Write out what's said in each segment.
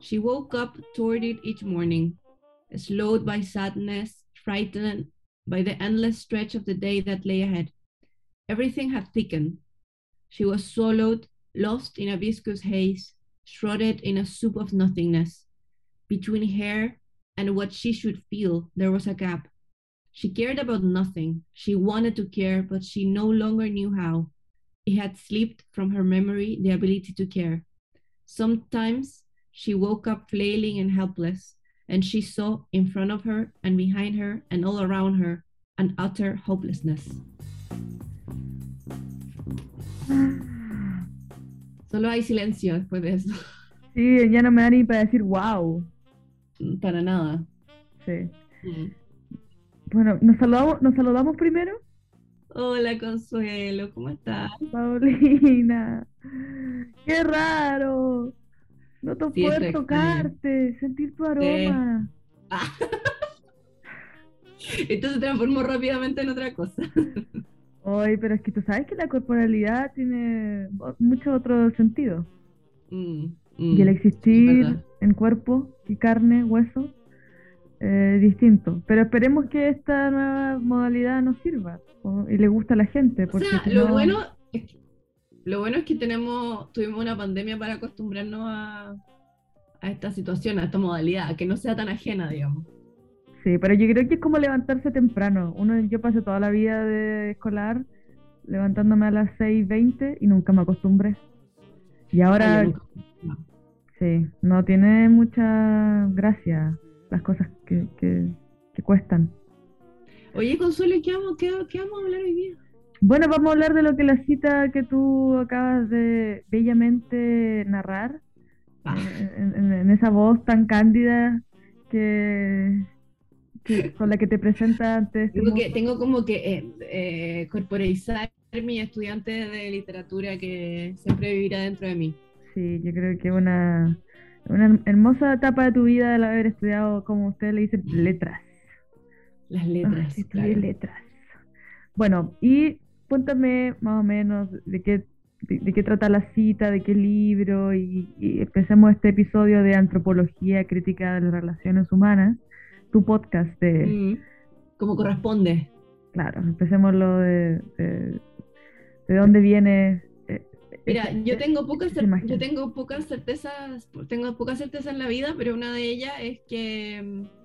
She woke up toward it each morning, slowed by sadness, frightened by the endless stretch of the day that lay ahead. Everything had thickened. She was swallowed, lost in a viscous haze, shrouded in a soup of nothingness. Between her and what she should feel, there was a gap. She cared about nothing. She wanted to care, but she no longer knew how. It had slipped from her memory the ability to care. Sometimes she woke up flailing and helpless, and she saw in front of her and behind her and all around her an utter hopelessness. Solo hay silencio después de eso. Sí, ya no me da ni para decir wow. Para nada. Sí. Mm. Bueno, ¿nos saludamos, ¿nos saludamos primero? Hola Consuelo, ¿cómo estás? Paulina, qué raro. No te puedo tocarte, sentir tu aroma. Esto se transformó rápidamente en otra cosa. Ay, pero es que tú sabes que la corporalidad tiene mucho otro sentido. Mm, y el mm, existir en cuerpo y carne, hueso, eh, distinto. Pero esperemos que esta nueva modalidad nos sirva y le gusta a la gente. Porque o sea, lo, bueno es que, lo bueno es que tenemos, tuvimos una pandemia para acostumbrarnos a, a esta situación, a esta modalidad, que no sea tan ajena, digamos. Sí, pero yo creo que es como levantarse temprano. Uno, yo pasé toda la vida de escolar levantándome a las 6.20 y nunca me acostumbré. Y ahora... Sí, no tiene mucha gracia las cosas que, que, cuestan. Oye, Consuelo, ¿qué vamos, qué, vamos a hablar hoy día? Bueno, vamos a hablar de lo que la cita que tú acabas de bellamente narrar, ah. en, esa voz tan cándida que, con la que te presenta antes. Tengo, que, tengo como que eh, eh, corporalizar mi estudiante de literatura que siempre vivirá dentro de mí. Sí, yo creo que una, una hermosa etapa de tu vida el haber estudiado, como usted le dice, letras. Las letras. letras. Bueno, y cuéntame más o menos de qué, de, qué trata la cita, de qué libro, y, empecemos este episodio de Antropología Crítica de las Relaciones Humanas, tu podcast de... Mm, como corresponde. Claro, empecemos lo de, de, de dónde viene Mira, yo tengo pocas yo tengo pocas certezas, tengo pocas certezas en la vida, pero una de ellas es que mm,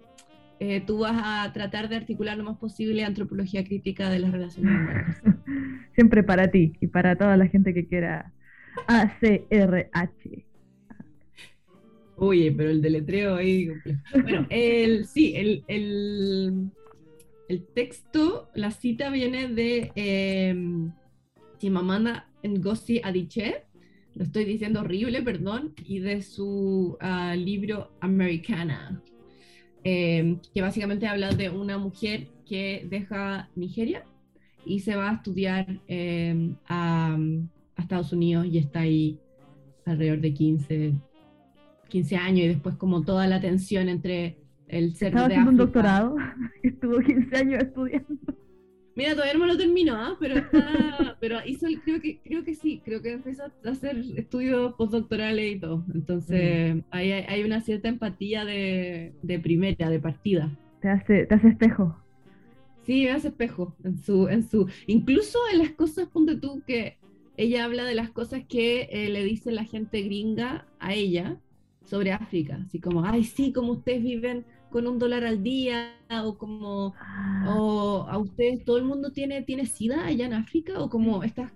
eh, tú vas a tratar de articular lo más posible antropología crítica de las relaciones humanas. Siempre para ti y para toda la gente que quiera ACRH. Oye, pero el deletreo ahí. Bueno, el, sí, el, el, texto, la cita viene de eh, Chimamanda Ngozi Adichie, lo estoy diciendo horrible, perdón, y de su ah, libro Americana, em, que básicamente habla de una mujer que deja Nigeria y se va a estudiar em, a, Estados Unidos y está ahí alrededor de 15, 15 años y después como toda la tensión entre el ser Estaba haciendo un doctorado, estuvo 15 años estudiando. Mira, todavía no me lo terminó, ¿ah? pero está, pero hizo, creo que, creo que sí, creo que empezó a hacer estudios postdoctorales y todo. Entonces, hay, hay, una cierta empatía de, de, primera, de partida. Te hace, te hace espejo. Sí, me hace espejo. En su, en su, incluso en las cosas, ponte tú, que ella habla de las cosas que eh, le dice la gente gringa a ella sobre África. Así como, ay, sí, como ustedes viven con un dólar al día o como ah. o a ustedes todo el mundo tiene tiene sida allá en África o como esta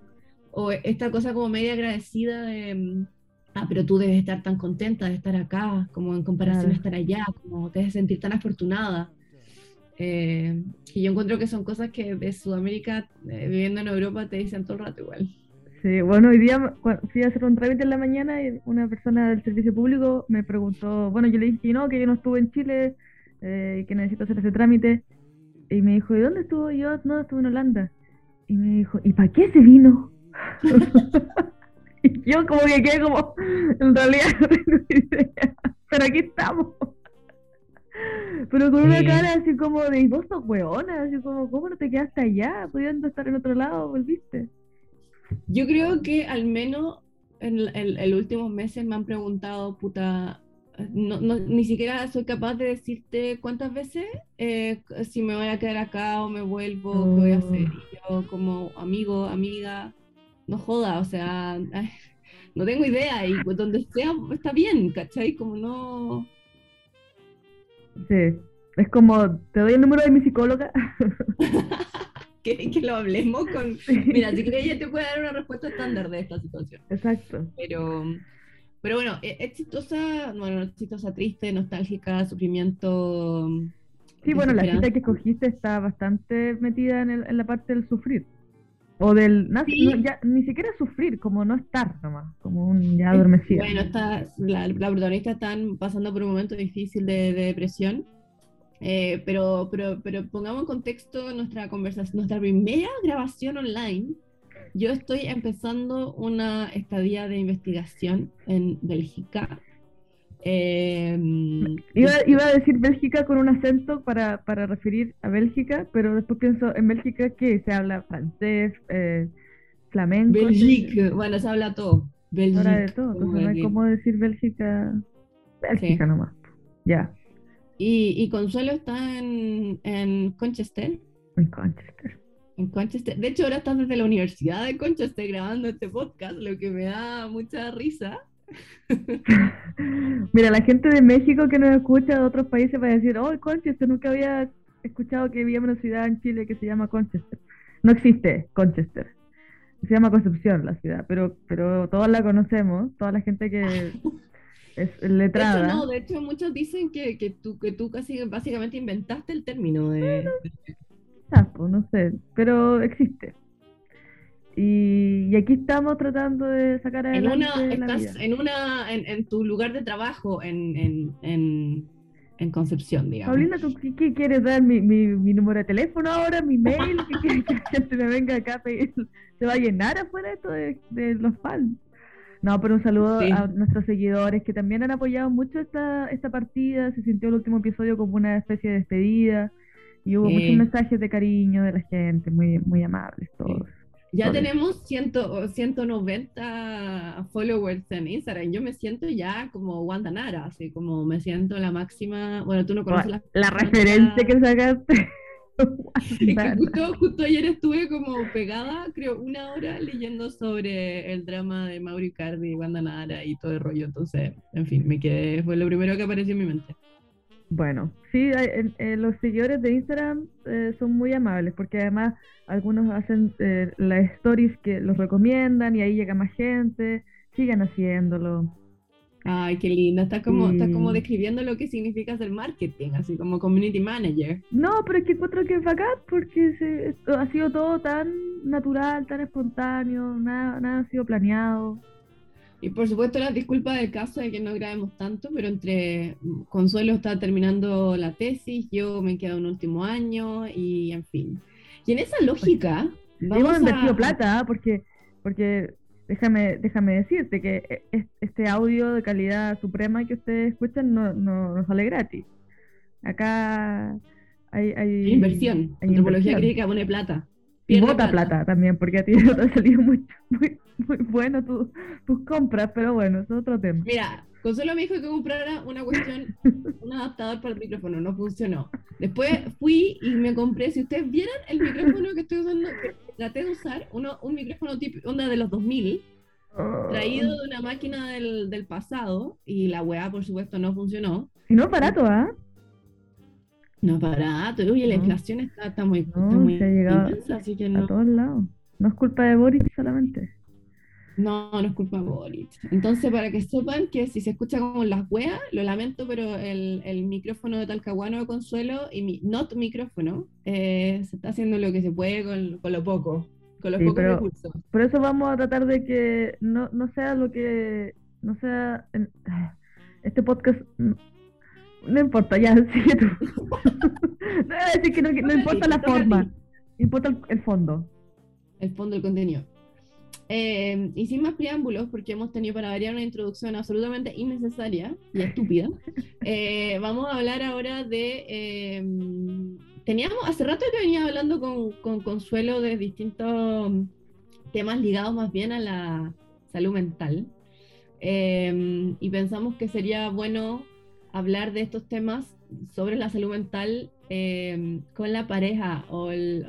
o esta cosa como media agradecida de ah pero tú debes estar tan contenta de estar acá como en comparación a estar allá como te debes sentir tan afortunada eh, y yo encuentro que son cosas que de Sudamérica eh, viviendo en Europa te dicen todo el rato igual Sí, bueno, hoy día fui a hacer un trámite en la mañana y una persona del servicio público me preguntó, bueno, yo le dije que no, que yo no estuve en Chile eh, que necesito hacer ese trámite. Y me dijo, ¿y dónde estuvo? yo, no, estuve en Holanda. Y me dijo, ¿y para qué se vino? y yo como que quedé como, en realidad no tengo idea, pero aquí estamos. Pero con una cara así como de, vos sos hueona, así como, ¿cómo no te quedaste allá? Pudiendo estar en otro lado, volviste. Yo creo que al menos en, el, últimos meses me han preguntado, puta, no, no, ni siquiera soy capaz de decirte cuántas veces eh, si me voy a quedar acá o me vuelvo, qué voy a hacer. Oh. Y yo como amigo, amiga, no joda, o sea, ay, no tengo idea y pues donde sea está bien, ¿cachai? Como no... Sí. Es como, te doy el número de mi psicóloga. Que, que lo hablemos con... Sí. Mira, si crees ella te puede dar una respuesta estándar de esta situación. Exacto. Pero, pero bueno, e- es chistosa, bueno, chistosa, triste, nostálgica, sufrimiento. Sí, bueno, la cita que escogiste está bastante metida en, el- en la parte del sufrir. O del, no, Sí. no, ya, ni siquiera sufrir, como no estar nomás, como un ya adormecido. Bueno, está, la, la protagonista están pasando por un momento difícil de, de depresión. Eh, pero, pero, pero pongamos en contexto nuestra conversación, nuestra primera grabación online. Yo estoy empezando una estadía de investigación en Bélgica. Eh, Iba, iba a decir Bélgica con un acento para, para referir a Bélgica, pero después pienso, ¿en Bélgica qué? ¿Se habla francés, eh, flamenco? Bélgica, bueno, se habla todo. Se habla de Bélgica, todo, entonces no hay que- cómo decir Bélgica. Bélgica nomás. Ya, Y, y Consuelo está en, en Conchester. en Conchester. En Conchester. De hecho, ahora estás desde la Universidad de Conchester grabando este podcast, lo que me da mucha risa. Mira, la gente de México que nos escucha de otros países va a decir, oh, Conchester, nunca había escuchado que había una ciudad en Chile que se llama Conchester. No existe Conchester. Se llama Concepción la ciudad, pero, pero todos la conocemos, toda la gente que es De hecho, letrada. no, de hecho, muchos dicen que, que tú, que tú casi básicamente inventaste el término de. Ah, pues, no sé, pero existe. Y, y aquí estamos tratando de sacar En adelante una, la estás vida. en una, en, en tu lugar de trabajo en, en, en, en Concepción, digamos. Paulina, ¿tú qué, qué quieres dar? ¿Mi, mi, mi número de teléfono ahora? ¿Mi mail? ¿Qué quieres que la gente me venga acá? ¿Se va a llenar afuera esto de, de los fans? No, pero un saludo Sí. a nuestros seguidores que también han apoyado mucho esta, esta partida. Se sintió el último episodio como una especie de despedida. Y hubo Sí. muchos mensajes de cariño de la gente, muy, muy amables todos. Ya Sorry. tenemos 100, o 190 followers en Instagram. Yo me siento ya como Wanda Nara, así como me siento la máxima. Bueno, tú no conoces la, La referencia que sacaste. Es que justo, justo ayer estuve como pegada, creo, una hora leyendo sobre el drama de Mauri Cardi y Wanda Nara y todo el rollo. Entonces, en fin, me quedé, fue lo primero que apareció en mi mente. Bueno, sí, hay- en- en los seguidores de Instagram eh, son muy amables porque además algunos hacen eh, las stories que los recomiendan y ahí llega más gente. Sigan haciéndolo. Ay, qué linda. Está como, está como describiendo lo que significa hacer marketing, así como community manager. No, pero es que encuentro que es bacán porque se- esto ha sido todo tan natural, tan espontáneo, nada, nada ha sido planeado. Y por supuesto las disculpas del caso de que no grabemos tanto, pero entre mm, Consuelo está terminando la tesis, yo me quedo un último año y en fin. Y en esa lógica, Hemos vamos invertido a... plata, porque, porque déjame, déjame decirte que e- es- este audio de calidad suprema que ustedes escuchan no, no, no sale gratis. Acá hay, hay, Hay inversión. hay Antropología crítica pone plata. Y bota plata. también, porque a ti te ha salido muy, muy, muy bueno tu- tus compras, pero bueno, eso es otro tema. Mira, Consuelo me dijo que comprara una cuestión, un adaptador para el micrófono, no funcionó. Después fui y me compré, si ustedes vieran el micrófono que estoy usando, que traté de usar, uno, un micrófono tipo, onda de los 2000, traído de una máquina del, del pasado, y la weá, por supuesto, no funcionó. Y no es barato, ¿ah? No es barato, uy, la No. inflación está, está muy, está muy se ha llegado intensa, así que A no, todos lados. No es culpa de Boris solamente. No, no es culpa de Boric. Entonces, para que sepan que si se escucha como las weas, lo lamento, pero el, el micrófono de Talcahuano de Consuelo y mi not micrófono eh, se está haciendo lo que se puede con, con lo poco, con los Sí, pocos pero- recursos. Por eso vamos a tratar de que no, no sea lo que. No sea. en- este podcast. mm, No importa, ya, sigue tú. no decir que no, importa la forma, importa el, el fondo. el fondo del contenido. Eh, y sin más preámbulos, porque hemos tenido para variar una introducción absolutamente innecesaria y estúpida, eh, vamos a hablar ahora de... eh, teníamos, hace rato que venía hablando con, con Consuelo de distintos temas ligados más bien a la salud mental. Eh, y pensamos que sería bueno hablar de estos temas sobre la salud mental em, con la pareja o el,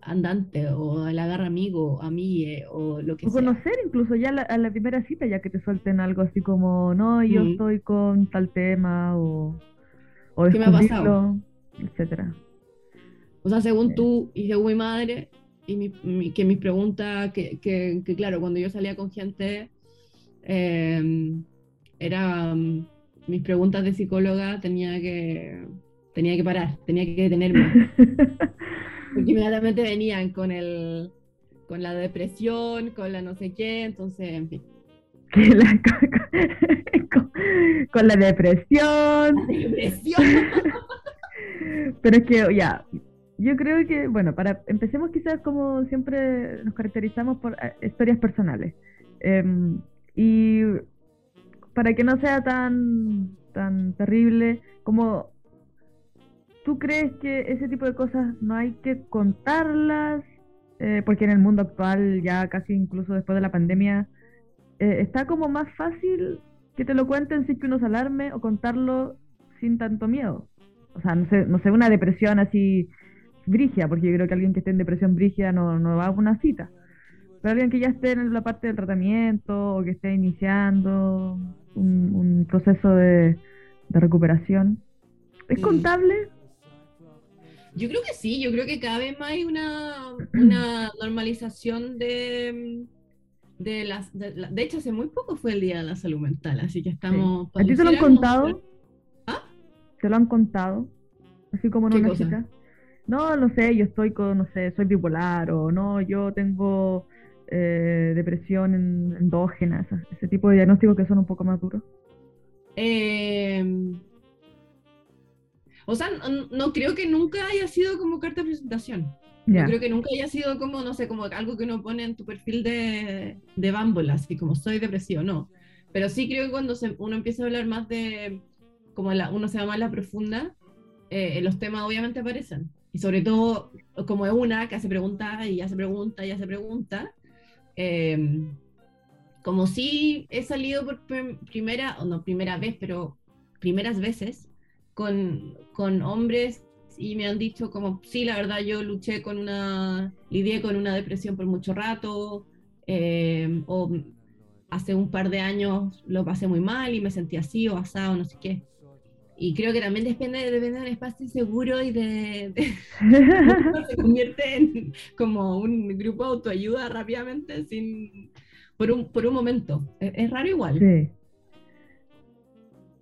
andante o el agarra amigo, amigue o lo que o conocer incluso ya a la primera cita ya que te suelten algo así como, no, yo mm. estoy con tal tema o, o ¿Qué me ha pasado? etcétera. O sea, según tú y según mi madre, y que mis preguntas, que, que, claro, cuando yo salía con gente, eh, era mis preguntas de psicóloga tenía que tenía que parar, tenía que detenerme. Porque inmediatamente venían con el con la depresión, con la no sé qué, entonces, en fin. con, la depresión. La depresión. Pero es que, ya, yo creo que, bueno, para empecemos quizás como siempre nos caracterizamos por eh, historias personales. Em, y para que no sea tan, tan terrible, como tú crees que ese tipo de cosas no hay que contarlas, eh, porque en el mundo actual, ya casi incluso después de la pandemia, eh, está como más fácil que te lo cuenten sin que uno se alarme o contarlo sin tanto miedo. O sea, no sé, no sé una depresión así brigia, porque yo creo que alguien que esté en depresión brigia no, no va a una cita. Pero alguien que ya esté en la parte del tratamiento o que esté iniciando un, proceso de, recuperación, ¿es contable? Yo creo que sí, yo creo que cada vez más hay una, una normalización de, de las... De, hecho, hace muy poco fue el Día de la Salud Mental, así que estamos... ¿A ti te lo han contado? ¿Ah? ¿Te lo han contado? Así como en una cita no, no sé, yo estoy con, no sé, soy bipolar o no, yo tengo eh, depresión endógena, ese tipo de diagnósticos que son un poco más duros. Em, o sea, no, creo que nunca haya sido como carta de presentación. No creo que nunca haya sido como, no sé, como algo que uno pone en tu perfil de, de Bumble, así como soy depresión, no. Pero sí creo que cuando uno empieza a hablar más de, como la, uno se va más la profunda, eh, los temas obviamente aparecen. Y sobre todo, como es una que hace pregunta y hace pregunta y hace pregunta, em, como si he salido por primera, o no primera vez, pero primeras veces con, con hombres y me han dicho como, sí, la verdad yo luché con una, lidié con una depresión por mucho rato, em, o hace un par de años lo pasé muy mal y me sentí así o asado, no sé qué. Y creo que también depende, depende del espacio seguro y de, se convierte en como un grupo de autoayuda rápidamente sin por un, por un momento. Es, raro igual. Sí.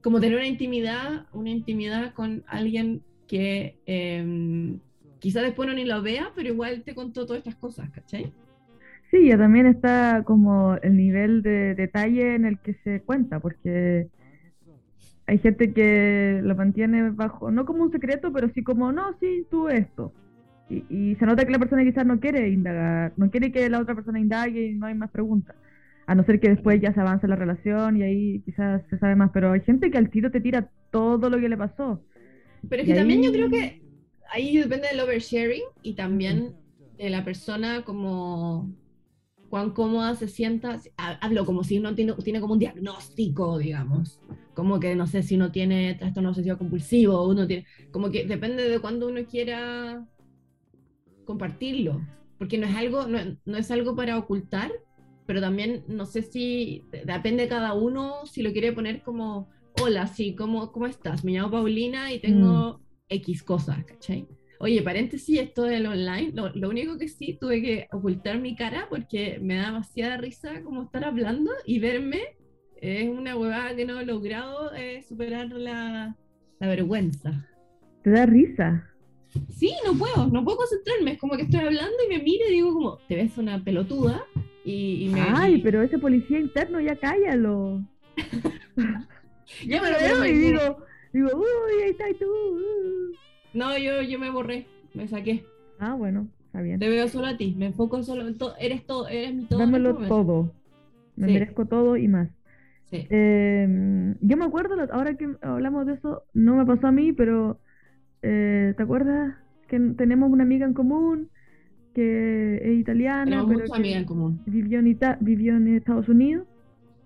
Como tener una intimidad, una intimidad con alguien que eh, quizá después no ni lo vea, pero igual te contó todas estas cosas, ¿cachai? Sí, ya también está como el nivel de detalle en el que se cuenta, porque hay gente que lo mantiene bajo, no como un secreto, pero sí como, no, sí, tú esto. Y, se nota que la persona quizás no quiere indagar, no quiere que la otra persona indague y no hay más preguntas. A no ser que después ya se avance la relación y ahí quizás se sabe más. Pero hay gente que al tiro te tira todo lo que le pasó. Pero es que también yo creo que ahí depende del oversharing y también de la persona como cuán cómoda se sienta, hablo como si uno tiene, tiene como un diagnóstico, digamos, como que no sé si uno tiene trastorno obsesivo compulsivo, uno tiene, como que depende de cuándo uno quiera compartirlo, porque no es algo, no, es algo para ocultar, pero también no sé si, depende de cada uno si lo quiere poner como, hola, sí, ¿cómo, cómo estás? Me llamo Paulina y tengo mm. X cosas, ¿cachai? Oye, paréntesis, esto del online, lo, único que sí tuve que ocultar mi cara porque me da demasiada risa como estar hablando y verme. Es una huevada que no he logrado eh, superar la, vergüenza. ¿Te da risa? Sí, no puedo, no puedo concentrarme. Es como que estoy hablando y me miro y digo como, te ves una pelotuda. Y, me, Ay, pero ese policía interno ya cállalo. ya me lo veo y digo, digo, uy, ahí está y tú. Uh". No, yo, yo me borré, me saqué. Ah, bueno, está bien. Te veo solo a ti, me enfoco solo en todo, eres todo, eres mi todo. Dámelo todo. Me merezco todo y más. Sí. Em, yo me acuerdo, ahora que hablamos de eso, no me pasó a mí, pero eh, ¿te acuerdas que tenemos una amiga en común que es italiana? Tenemos mucha amiga en común. Vivió en, vivió en Estados Unidos.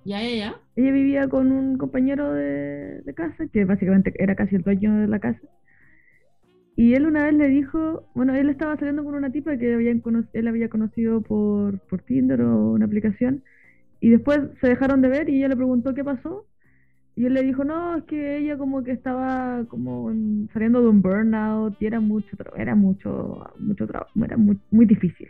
Ya, ya, ya. ella vivía con un compañero de, de casa, que básicamente era casi el dueño de la casa. Y él una vez le dijo, bueno, él estaba saliendo con una tipa que habían él había conocido por, por Tinder o una aplicación, y después se dejaron de ver y ella le preguntó qué pasó, y él le dijo, no, es que ella como que estaba como saliendo de un burnout y era mucho, era mucho, mucho trabajo, era muy, muy difícil.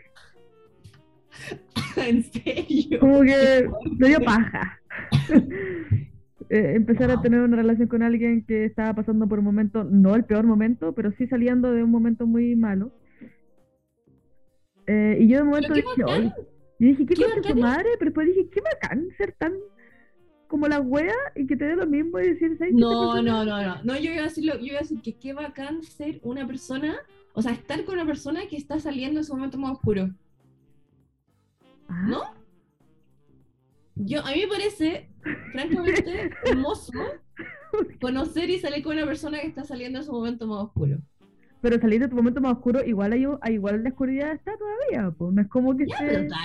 ¿En serio? Como que le dio paja. Eh, empezar a tener una relación con alguien que estaba pasando por un momento, no el peor momento, pero sí saliendo de un momento muy malo. Eh, y yo de momento dije, y dije, ¿qué, ¿Qué tu madre? Pero después dije, qué bacán ser tan como la wea y que te dé lo mismo y decir, No, no, no, no. No, yo iba a decirlo, yo iba a decir que qué bacán ser una persona, o sea, estar con una persona que está saliendo en su momento más oscuro. ¿No? Yo, a mí me parece, francamente, hermoso conocer y salir con una persona que está saliendo en su momento más oscuro. Pero salir de tu momento más oscuro, igual hay, igual la oscuridad está todavía, pues no es como que ya,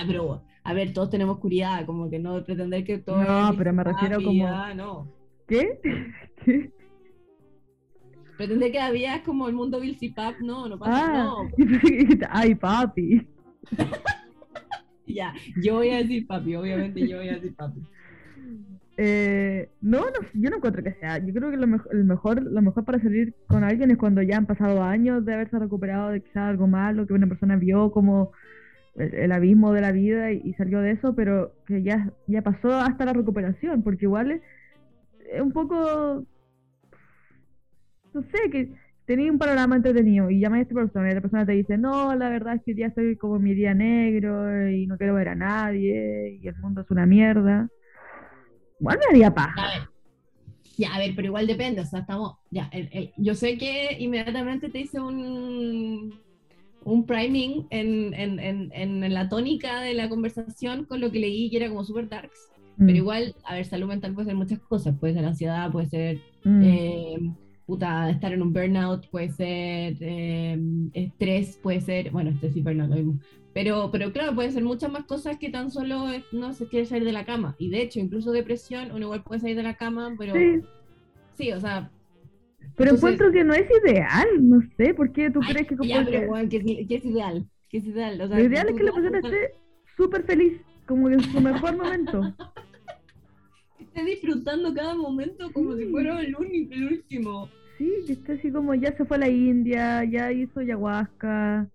pero, a ver, todos tenemos oscuridad, como que no pretender que todo No, pero me refiero como no. ¿Qué? ¿Qué? Pretender que vida es como el mundo Bill Pap, no, no pasa, ah, no. Ay, papi. ya, yo voy a decir papi, obviamente yo voy a decir papi. Eh, no, no, yo no encuentro que sea. Yo creo que lo, mejor, lo mejor para salir con alguien es cuando ya han pasado años de haberse recuperado de quizás algo malo, que una persona vio como el, abismo de la vida y, salió de eso, pero que ya, ya pasó hasta la recuperación, porque igual es, un poco, no sé, que tenía un panorama entretenido y llamas a esta persona y la persona te dice, no, la verdad es que ya estoy como mi día negro y no quiero ver a nadie y el mundo es una mierda. Bueno, me haría paja. Ya, a ver, pero igual depende, o sea, estamos, ya, yo sé que inmediatamente te hice un, un priming en, en, en, en, la tónica de la conversación con lo que leí, que era como super darks, pero mm. igual, a ver, salud mental puede ser muchas cosas, puede ser ansiedad, puede ser... Mm. Eh, puta, estar en un burnout, puede ser eh, estrés, puede ser, bueno, estrés y burnout lo mismo, pero, pero claro, puede ser muchas más cosas que tan solo no se quiere salir de la cama. Y de hecho, incluso depresión, uno igual puede salir de la cama, pero sí, o sea... Pero encuentro que no es ideal, no sé, ¿por qué tú crees que... Como ya, pero, bueno, ¿qué, es ideal? ¿Qué es ideal? O sea, Lo ideal es que la persona esté súper feliz, como en su mejor momento. Esté disfrutando cada momento como si fuera el único, el último. Sí, que esté así como ya se fue a la India, ya hizo ayahuasca,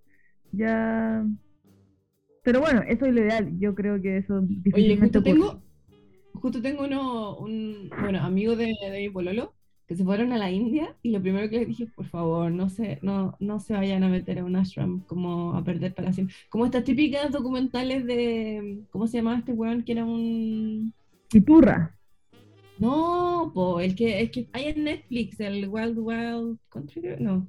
ya... Pero bueno, eso es lo ideal, yo creo que eso difícilmente Oye, justo tengo, justo tengo uno, un bueno, amigo de, de mi pololo, que se fueron a la India y lo primero que les dije, por favor, no se, no, no se vayan a meter a un ashram como a perder para siempre. Como estas típicas documentales de, ¿cómo se llamaba este weón? Que era un... Iturra. No, po, el que, el que hay en Netflix, el Wild Wild Country, no.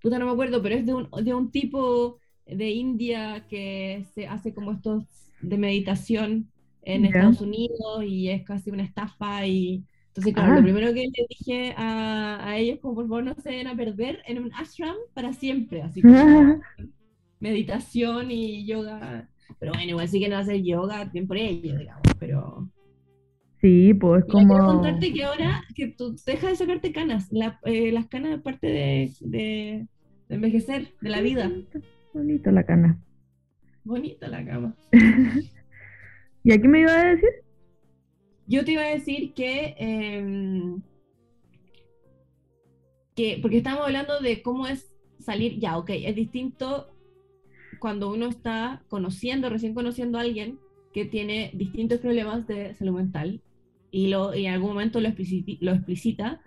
Puta, no me acuerdo, pero es de un, de un tipo de India que se hace como estos de meditación en Estados Unidos y es casi una estafa y entonces claro, lo ah. primero que le dije a, a, ellos como por favor no se den a perder en un ashram para siempre, así como meditación y yoga, pero bueno, igual sí que no hacer yoga, bien por ello, digamos, pero Sí, pues como... Quiero contarte que ahora que tú dejas de sacarte canas, eh, las canas parte de, de, envejecer, de la vida. Bonita la cana. Bonita la cama. ¿Y a qué me iba a decir? Yo te iba a decir que, em, que, porque estamos hablando de cómo es salir, ya, ok, es distinto cuando uno está conociendo, recién conociendo a alguien que tiene distintos problemas de salud mental y, lo, en algún momento lo, lo explicita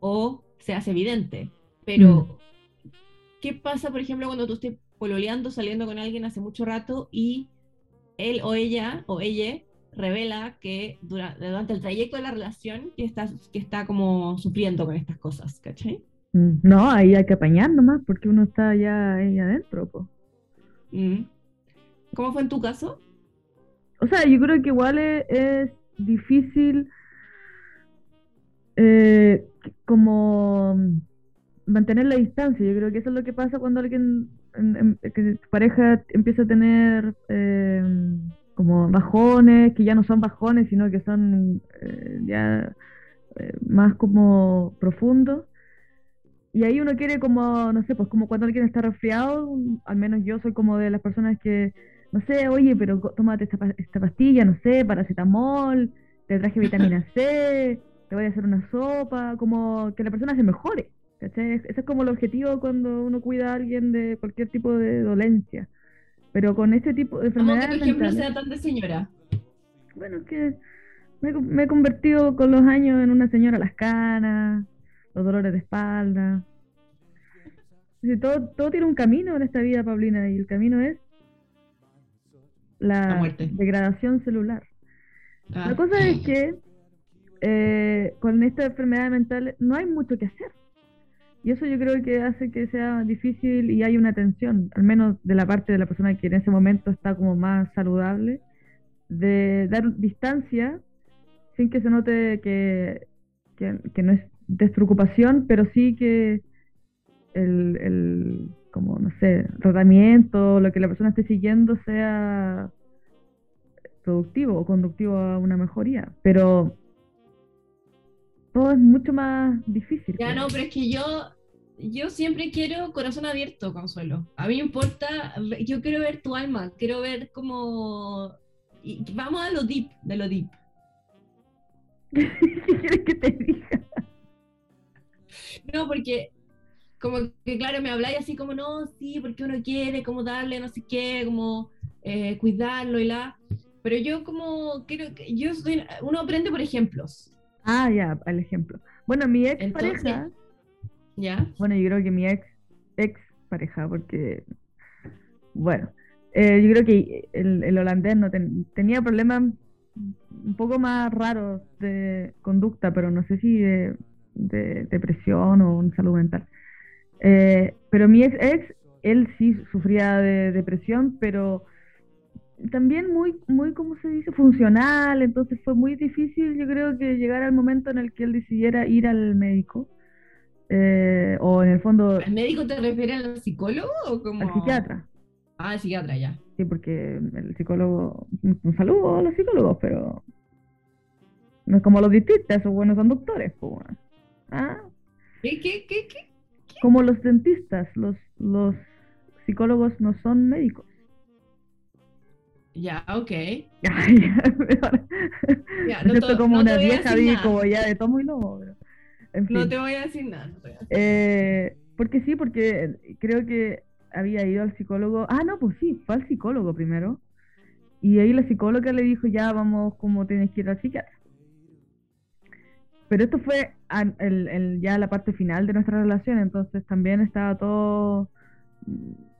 o se hace evidente. Pero, mm. ¿qué pasa, por ejemplo, cuando tú estés pololeando, saliendo con alguien hace mucho rato y él o ella o ella revela que durante, el trayecto de la relación que está, que está como sufriendo con estas cosas, ¿cachai? Mm, no, ahí hay que apañar nomás porque uno está ya ahí adentro. Mm. ¿Cómo fue en tu caso? O sea, yo creo que igual es difícil eh, como mantener la distancia. Yo creo que eso es lo que pasa cuando alguien, que tu pareja empieza a tener eh, como bajones, que ya no son bajones, sino que son eh, ya eh, más como profundos. Y ahí uno quiere como, no sé, pues como cuando alguien está resfriado, al menos yo soy como de las personas que, no sé, oye, pero tómate esta, esta pastilla, no sé, paracetamol, te traje vitamina C, te voy a hacer una sopa, como que la persona se mejore. Ese es como el objetivo cuando uno cuida a alguien de cualquier tipo de dolencia. Pero con este tipo de enfermedades. ¿Cómo que tu ejemplo sea tan de señora? Bueno, que me, he convertido con los años en una señora las canas, los dolores de espalda. todo, todo tiene un camino en esta vida, Paulina, y el camino es la, degradación celular. La ah. cosa es que eh, con esta enfermedad mental no hay mucho que hacer. Y eso yo creo que hace que sea difícil y hay una tensión, al menos de la parte de la persona que en ese momento está como más saludable, de dar distancia sin que se note que, que, no es despreocupación, pero sí que el, el, como, no sé, tratamiento, lo que la persona esté siguiendo sea productivo o conductivo a una mejoría. Pero todo es mucho más difícil. Ya no, pero es que yo, yo siempre quiero corazón abierto, Consuelo. A mí me importa, yo quiero ver tu alma, quiero ver como... vamos a lo deep, de lo deep. ¿Qué quieres que te diga? No, porque como que claro, me habláis así como, no, sí, porque uno quiere, como darle no sé qué, como eh, cuidarlo y la... Pero yo como, quiero, yo soy, uno aprende por ejemplos. Ah, ya, el ejemplo. Bueno, mi ex pareja. ¿Ya? Bueno, yo creo que mi ex, ex pareja, porque. Bueno, eh, yo creo que el, holandés no tenía problemas un poco más raros de conducta, pero no sé si de, depresión o en salud mental. Eh, pero mi ex ex, él sí sufría de depresión, pero también muy, muy, ¿cómo se dice? Funcional, entonces fue muy difícil, yo creo que llegar al momento en el que él decidiera ir al médico. Eh, o en el fondo... ¿Al médico te refieres al psicólogo o como...? Al psiquiatra. Ah, al psiquiatra, ya. Sí, porque el psicólogo, un saludo a los psicólogos, pero no es como los dentistas, esos buenos son doctores, pues. ¿Ah? ¿Qué, qué, qué, qué? Como los dentistas, los, los psicólogos no son médicos. Ya, ok. ya, no te, como una vieja como ya de tomo y lobo. No te voy a decir nada. Eh, porque sí, porque creo que había ido al psicólogo. Ah, no, pues sí, fue al psicólogo primero. Y ahí la psicóloga le dijo, ya vamos, como tienes que ir al psiquiatra. Pero esto fue el, el, ya la parte final de nuestra relación, entonces también estaba todo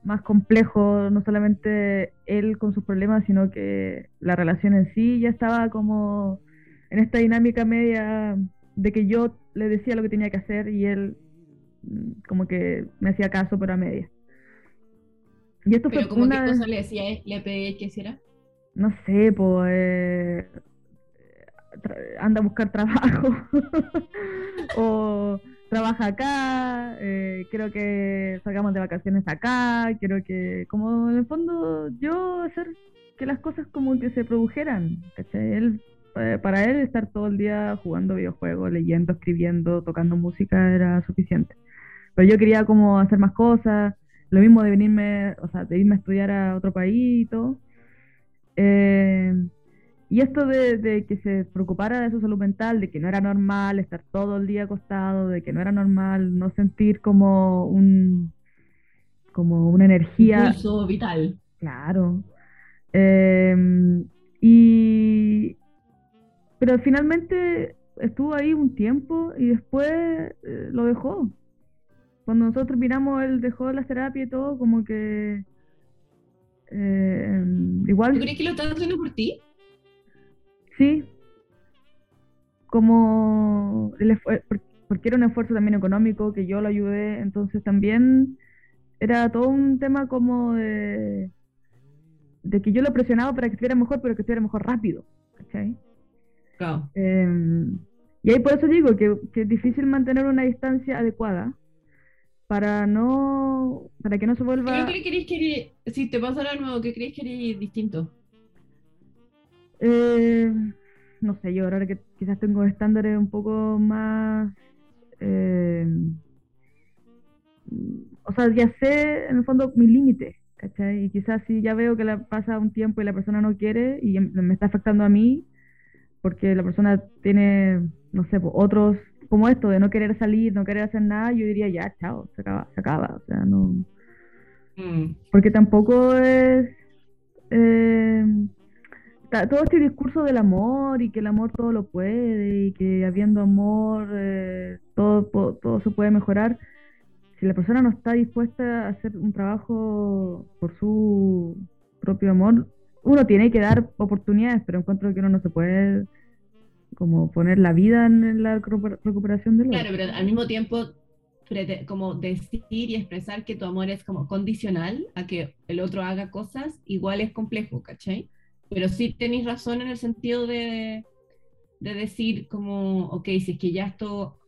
más complejo, no solamente él con sus problemas, sino que la relación en sí ya estaba como en esta dinámica media de que yo le decía lo que tenía que hacer y él mm, como que me hacía caso, pero a media. Y esto ¿Pero fue una... qué cosa le decía, le pedí que hiciera? No sé, pues... Eh, anda a buscar trabajo. o trabaja acá, eh, quiero que salgamos de vacaciones acá, quiero que, como en el fondo, yo hacer que las cosas como que se produjeran, Él, eh, para él estar todo el día jugando videojuegos, leyendo, escribiendo, tocando música era suficiente. Pero yo quería como hacer más cosas, lo mismo de venirme, o sea, de irme a estudiar a otro país y todo. Eh, y esto de, que se preocupara de su salud mental, de que no era normal estar todo el día acostado, de que no era normal no sentir como un como una energía. Impulso vital. Claro. Em, y pero finalmente estuvo ahí un tiempo y después eh, lo dejó. Cuando nosotros miramos, él dejó la terapia y todo, como que eh, igual. ¿Tú crees que lo estaba haciendo por ti? Sí, como el porque era un esfuerzo también económico que yo lo ayudé, entonces también era todo un tema como de, de que yo lo presionaba para que estuviera mejor, pero que estuviera mejor rápido. ¿cachai? Claro. Em, y ahí por eso digo que, que, es difícil mantener una distancia adecuada para no para que no se vuelva. ¿Qué crees que si te pasara nuevo, qué crees que eres distinto? Eh, no sé, yo ahora que quizás tengo estándares un poco más... Eh, o sea, ya sé en el fondo mi límite, ¿cachai? Y quizás si ya veo que la pasa un tiempo y la persona no quiere y me está afectando a mí, porque la persona tiene, no sé, otros, como esto, de no querer salir, no querer hacer nada, yo diría, ya, chao, se acaba, se acaba, o sea, no... Mm. Porque tampoco es... Eh, todo este discurso del amor y que el amor todo lo puede y que habiendo amor eh, todo, todo se puede mejorar, si la persona no está dispuesta a hacer un trabajo por su propio amor, uno tiene que dar oportunidades, pero encuentro que uno no se puede como poner la vida en la recuperación del otro. Claro, pero al mismo tiempo como decir y expresar que tu amor es como condicional a que el otro haga cosas, igual es complejo, ¿cachai? Pero sí tenéis razón en el sentido de, de decir como, ok, si es que ya esto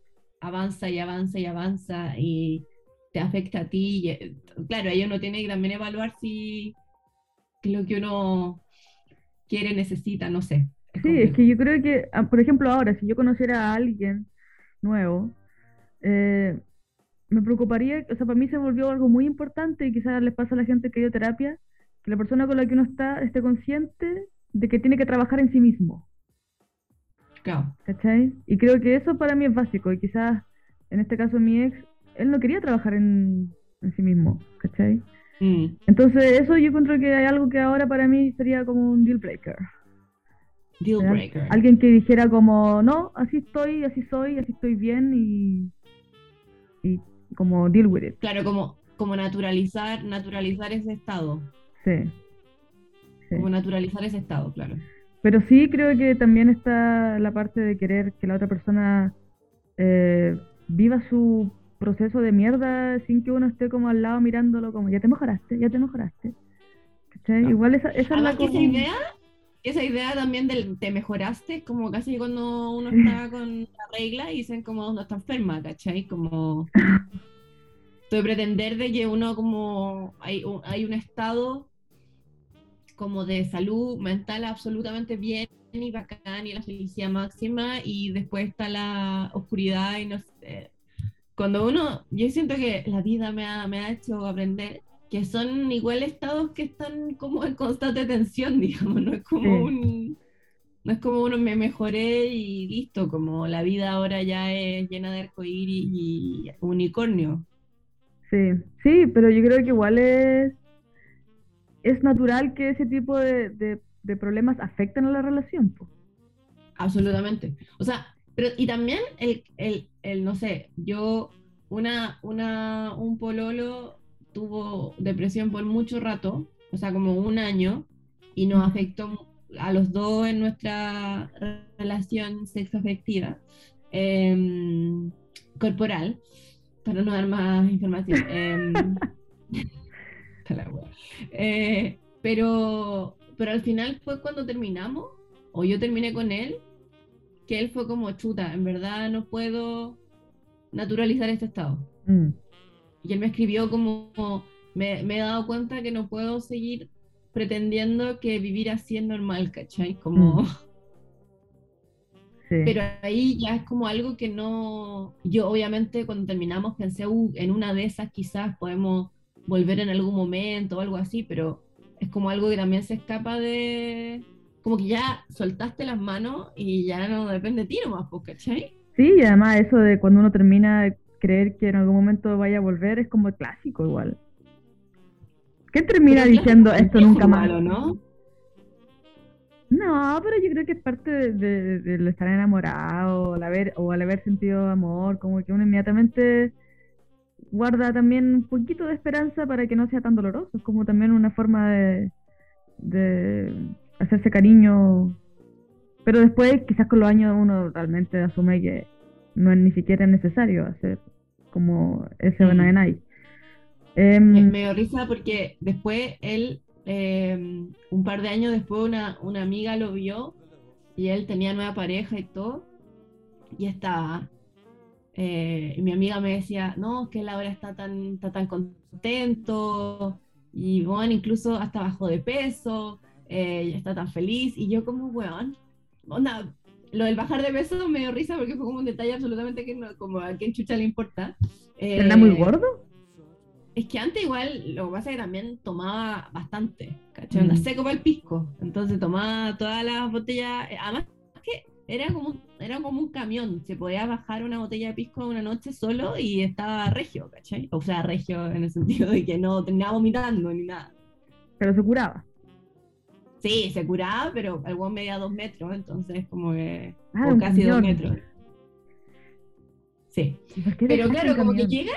avanza y avanza y avanza y te afecta a ti. Eh, claro, ahí uno tiene que también evaluar si lo que uno quiere, necesita, no sé. sí, es que yo creo que, ah, por ejemplo, ahora, si yo conociera a alguien nuevo, eh, me preocuparía, o sea, para mí se volvió algo muy importante y quizás les pasa a la gente que dio terapia, que la persona con la que uno está esté consciente de que tiene que trabajar en sí mismo. Claro. ¿Cachai? Y creo que eso para mí es básico y quizás en este caso mi ex él no quería trabajar en, sí mismo, ¿cachai? Mm. Entonces, eso yo encuentro que hay algo que ahora para mí sería como un deal breaker. Deal breaker. Alguien que dijera como, no, así estoy, así soy, así estoy bien y, y como deal with it. Claro, como, como naturalizar, naturalizar ese estado. Sí. Como naturalizar ese estado, claro. Pero sí creo que también está la parte de querer que la otra persona eh, viva su proceso de mierda sin que uno esté como al lado mirándolo como, ya te mejoraste, ya te mejoraste. Igual esa, esa es la esa idea, esa idea también del te mejoraste, como casi cuando uno está con la regla y dicen como no está enferma, ¿cachai? Como de pretender de que uno como hay un, hay un estado como de salud mental absolutamente bien y bacán y la felicidad máxima y después está la oscuridad y no sé, cuando uno, yo siento que la vida me ha, me ha hecho aprender que son igual estados que están como en constante tensión, digamos, no es como un, no es como uno me mejoré y listo, como la vida ahora ya es llena de arcoíris y unicornio. Sí, sí, pero yo creo que igual es, es natural que ese tipo de, de, problemas afecten a la relación. Absolutamente. O sea, pero, y también el, el, el, no sé, yo, una, una, un pololo tuvo depresión por mucho rato, o sea, como un año, y nos afectó a los dos en nuestra relación sexoafectiva, eh, corporal, para no dar más información. Em, eh, pero, pero al final fue cuando terminamos, o yo terminé con él, que él fue como chuta, en verdad no puedo naturalizar este estado. Mm. Y él me escribió como, me, he dado cuenta que no puedo seguir pretendiendo que vivir así es normal, ¿cachai? Como... Mm. Pero ahí ya es como algo que no... Yo obviamente cuando terminamos pensé, uh, en una de esas quizás podemos volver en algún momento o algo así, pero es como algo que también se escapa de, como que ya soltaste las manos y ya no depende de ti nomás, pues, ¿cachai? Sí, y además eso de cuando uno termina de creer que en algún momento vaya a volver es como clásico igual. ¿Qué termina diciendo esto nunca más? ¿no? No, pero yo creo que es parte de, estar enamorado o al, haber, o al haber sentido amor, como que uno inmediatamente guarda también un poquito de esperanza para que no sea tan doloroso. Es como también una forma de, de hacerse cariño. Pero después, quizás con los años, uno realmente asume que no es ni siquiera necesario hacer como ese night. Eh, me, dio risa porque después él, em, un par de años después, una, una amiga lo vio y él tenía nueva pareja y todo, y estaba. Eh, y mi amiga me decía, no, es que él ahora está tan, está tan contento, y bueno, incluso hasta bajó de peso, eh, está tan feliz, y yo como, weón, onda, lo del bajar de peso me dio risa porque fue como un detalle absolutamente que no, como a quién chucha le importa. ¿Era muy gordo? Es que antes igual, lo que pasa es que también tomaba bastante, ¿cachai? Mm. seco para el pisco. Entonces tomaba todas las botellas, eh, además que era como, era como un camión, se podía bajar una botella de pisco una noche solo y estaba regio, ¿cachai? O sea, regio en el sentido de que no terminaba vomitando ni nada. Pero se curaba. Sí, se curaba, pero el buen medía dos metros, entonces como que... Ah, o casi dos metros. Sí. Pero claro, como que llega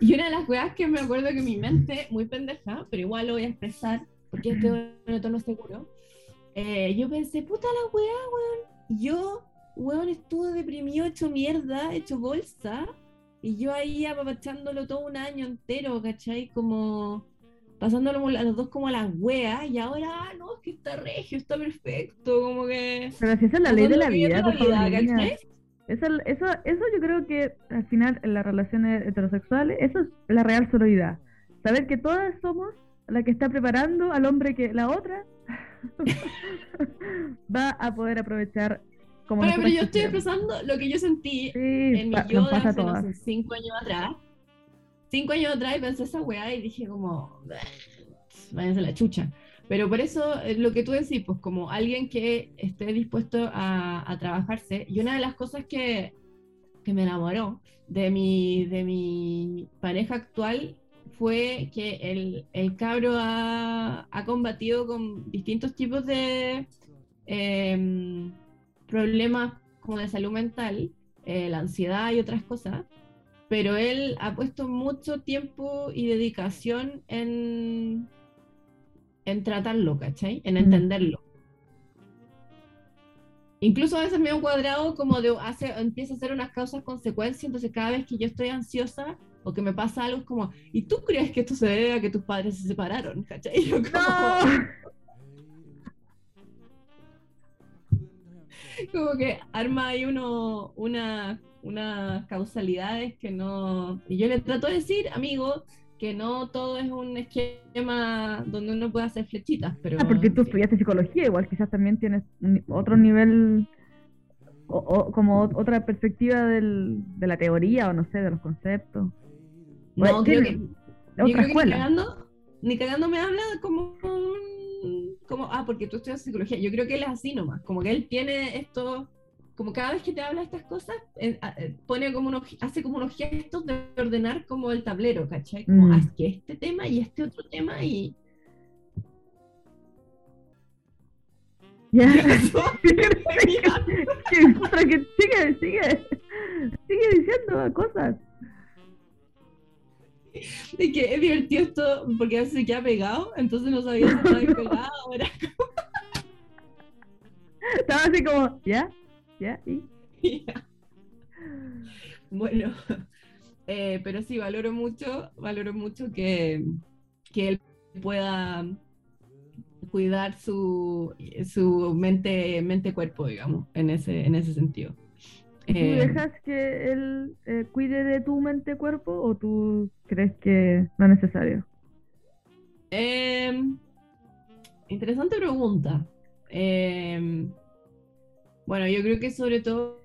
y una de las weas que me acuerdo que mi mente, muy pendeja, pero igual lo voy a expresar, porque estoy en un tono seguro, eh, yo pensé, puta la wea, weón. Yo, weón, estuve deprimido, hecho mierda, hecho bolsa, y yo ahí apapachándolo todo un año entero, ¿cachai? Como pasándolo a los dos como a las weas, y ahora, ah, no, es que está regio, está perfecto, como que... Pero si esa es la ley de la vida, ¿cachai? Eso, eso, eso yo creo que al final en las relaciones heterosexuales, eso es la real sororidad. Saber que todas somos la que está preparando al hombre que la otra va a poder aprovechar como Pero, pero yo estoy expresando lo que yo sentí en mi yo de hace, no sé, cinco años atrás. Cinco años atrás y pensé esa weá y dije como, váyanse la chucha. Pero por eso eh, lo que tú decís, pues como alguien que esté dispuesto a, trabajarse, y una de las cosas que, me enamoró de mi, de mi pareja actual fue que el, el cabro ha, combatido con distintos tipos de em, problemas como de salud mental, eh, la ansiedad y otras cosas, pero él ha puesto mucho tiempo y dedicación en en tratarlo, ¿cachai? En entenderlo. Incluso a veces me un cuadrado como de, hace, empieza a hacer unas causas consecuencias, entonces cada vez que yo estoy ansiosa o que me pasa algo es como, ¿y tú crees que esto se debe a que tus padres se separaron? ¿Cachai? Yo como, como que arma ahí uno, una, unas causalidades que no... Y yo le trato de decir, amigo, que no todo es un esquema donde uno puede hacer flechitas, pero... Ah, porque tú estudiaste psicología, igual quizás también tienes otro nivel, o, como otra perspectiva del, de la teoría, o no sé, de los conceptos. No, creo que, ni cagando, ni cagando me habla como como, ah, porque tú estudias psicología, yo creo que él es así nomás, como que él tiene esto como cada vez que te habla estas cosas, eh, eh, pone como unos, hace como unos gestos de ordenar como el tablero, ¿cachai? Como, mm. haz que este tema y este otro tema y... Ya. sigue, sigue, sigue diciendo cosas. Y que es divertido esto porque a veces se queda pegado, entonces no sabía si estaba pegado como... Estaba así como, ¿ya? ¿Ya? ¿Y? Bueno, eh, pero sí, valoro mucho, valoro mucho que, que él pueda cuidar su, su mente, mente-cuerpo, digamos, en ese, en ese sentido. ¿Tú eh, dejas que él eh, cuide de tu mente-cuerpo o tú crees que no es necesario? Em, interesante pregunta. Eh, bueno, yo creo que sobre todo,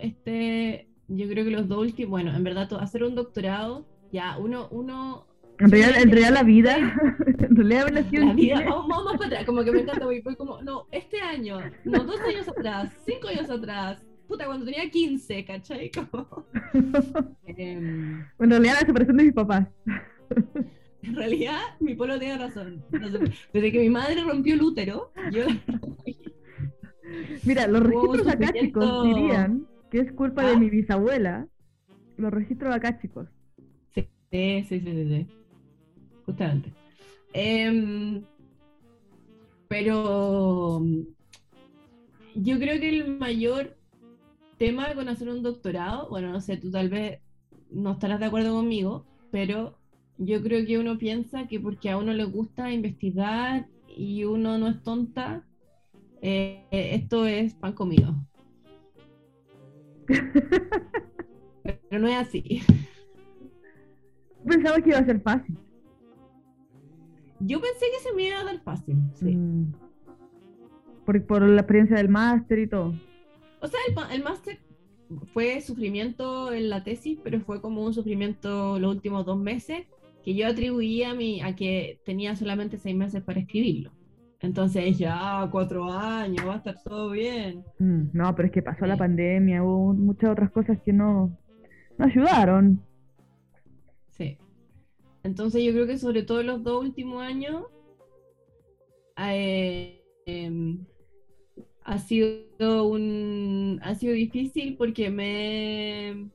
este, yo creo que los dos últimos, bueno, en verdad, hacer un doctorado, ya, uno, uno en realidad, en realidad la vida, en realidad la vida, vamos, vamos, para atrás, como que me encanta, voy, como, no, este año, no, dos años atrás, cinco años atrás, puta, cuando tenía 15, ¿cachai? Como, em, en realidad la separación de mis papás. En realidad, mi pueblo tiene razón. desde que mi madre rompió el útero, yo Mira, los registros acá, chicos, dirían que es culpa de ah. mi bisabuela. Los registros acá, chicos. Sí, sí, sí, sí, sí. Justamente. Em, pero yo creo que el mayor tema con hacer un doctorado, bueno, no sé, tú tal vez no estarás de acuerdo conmigo, pero yo creo que uno piensa que porque a uno le gusta investigar y uno no es tonta, eh, esto es pan comido. Pero no es así. Pensaba que iba a ser fácil. Yo pensé que se me iba a dar fácil, sí. Mm. Por, por la experiencia del máster y todo. O sea, el, el máster fue sufrimiento en la tesis, pero fue como un sufrimiento los últimos dos meses que yo atribuía a, mi, a que tenía solamente seis meses para escribirlo. Entonces ya cuatro años, va a estar todo bien. Mm, no, pero es que pasó la pandemia, hubo muchas otras cosas que no, no ayudaron. Sí. Entonces yo creo que sobre todo los dos últimos años eh, em, ha sido un ha sido difícil porque me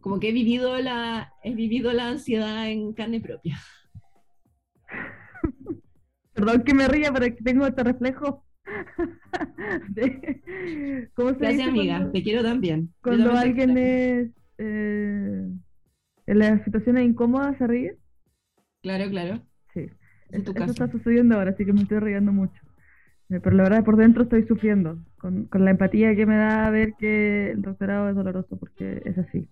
como que he vivido la he vivido la ansiedad en carne propia. Perdón que me ría, pero que tengo este reflejo. ¿Cómo se Gracias, amiga. te quiero también. Cuando alguien es eh, en las situaciones incómodas se ríe. Claro, claro. Sí. eso está sucediendo ahora, así que me estoy riendo mucho. Eh, pero la verdad, por dentro estoy sufriendo con, con la empatía que me da ver que el doctorado es doloroso, porque es así.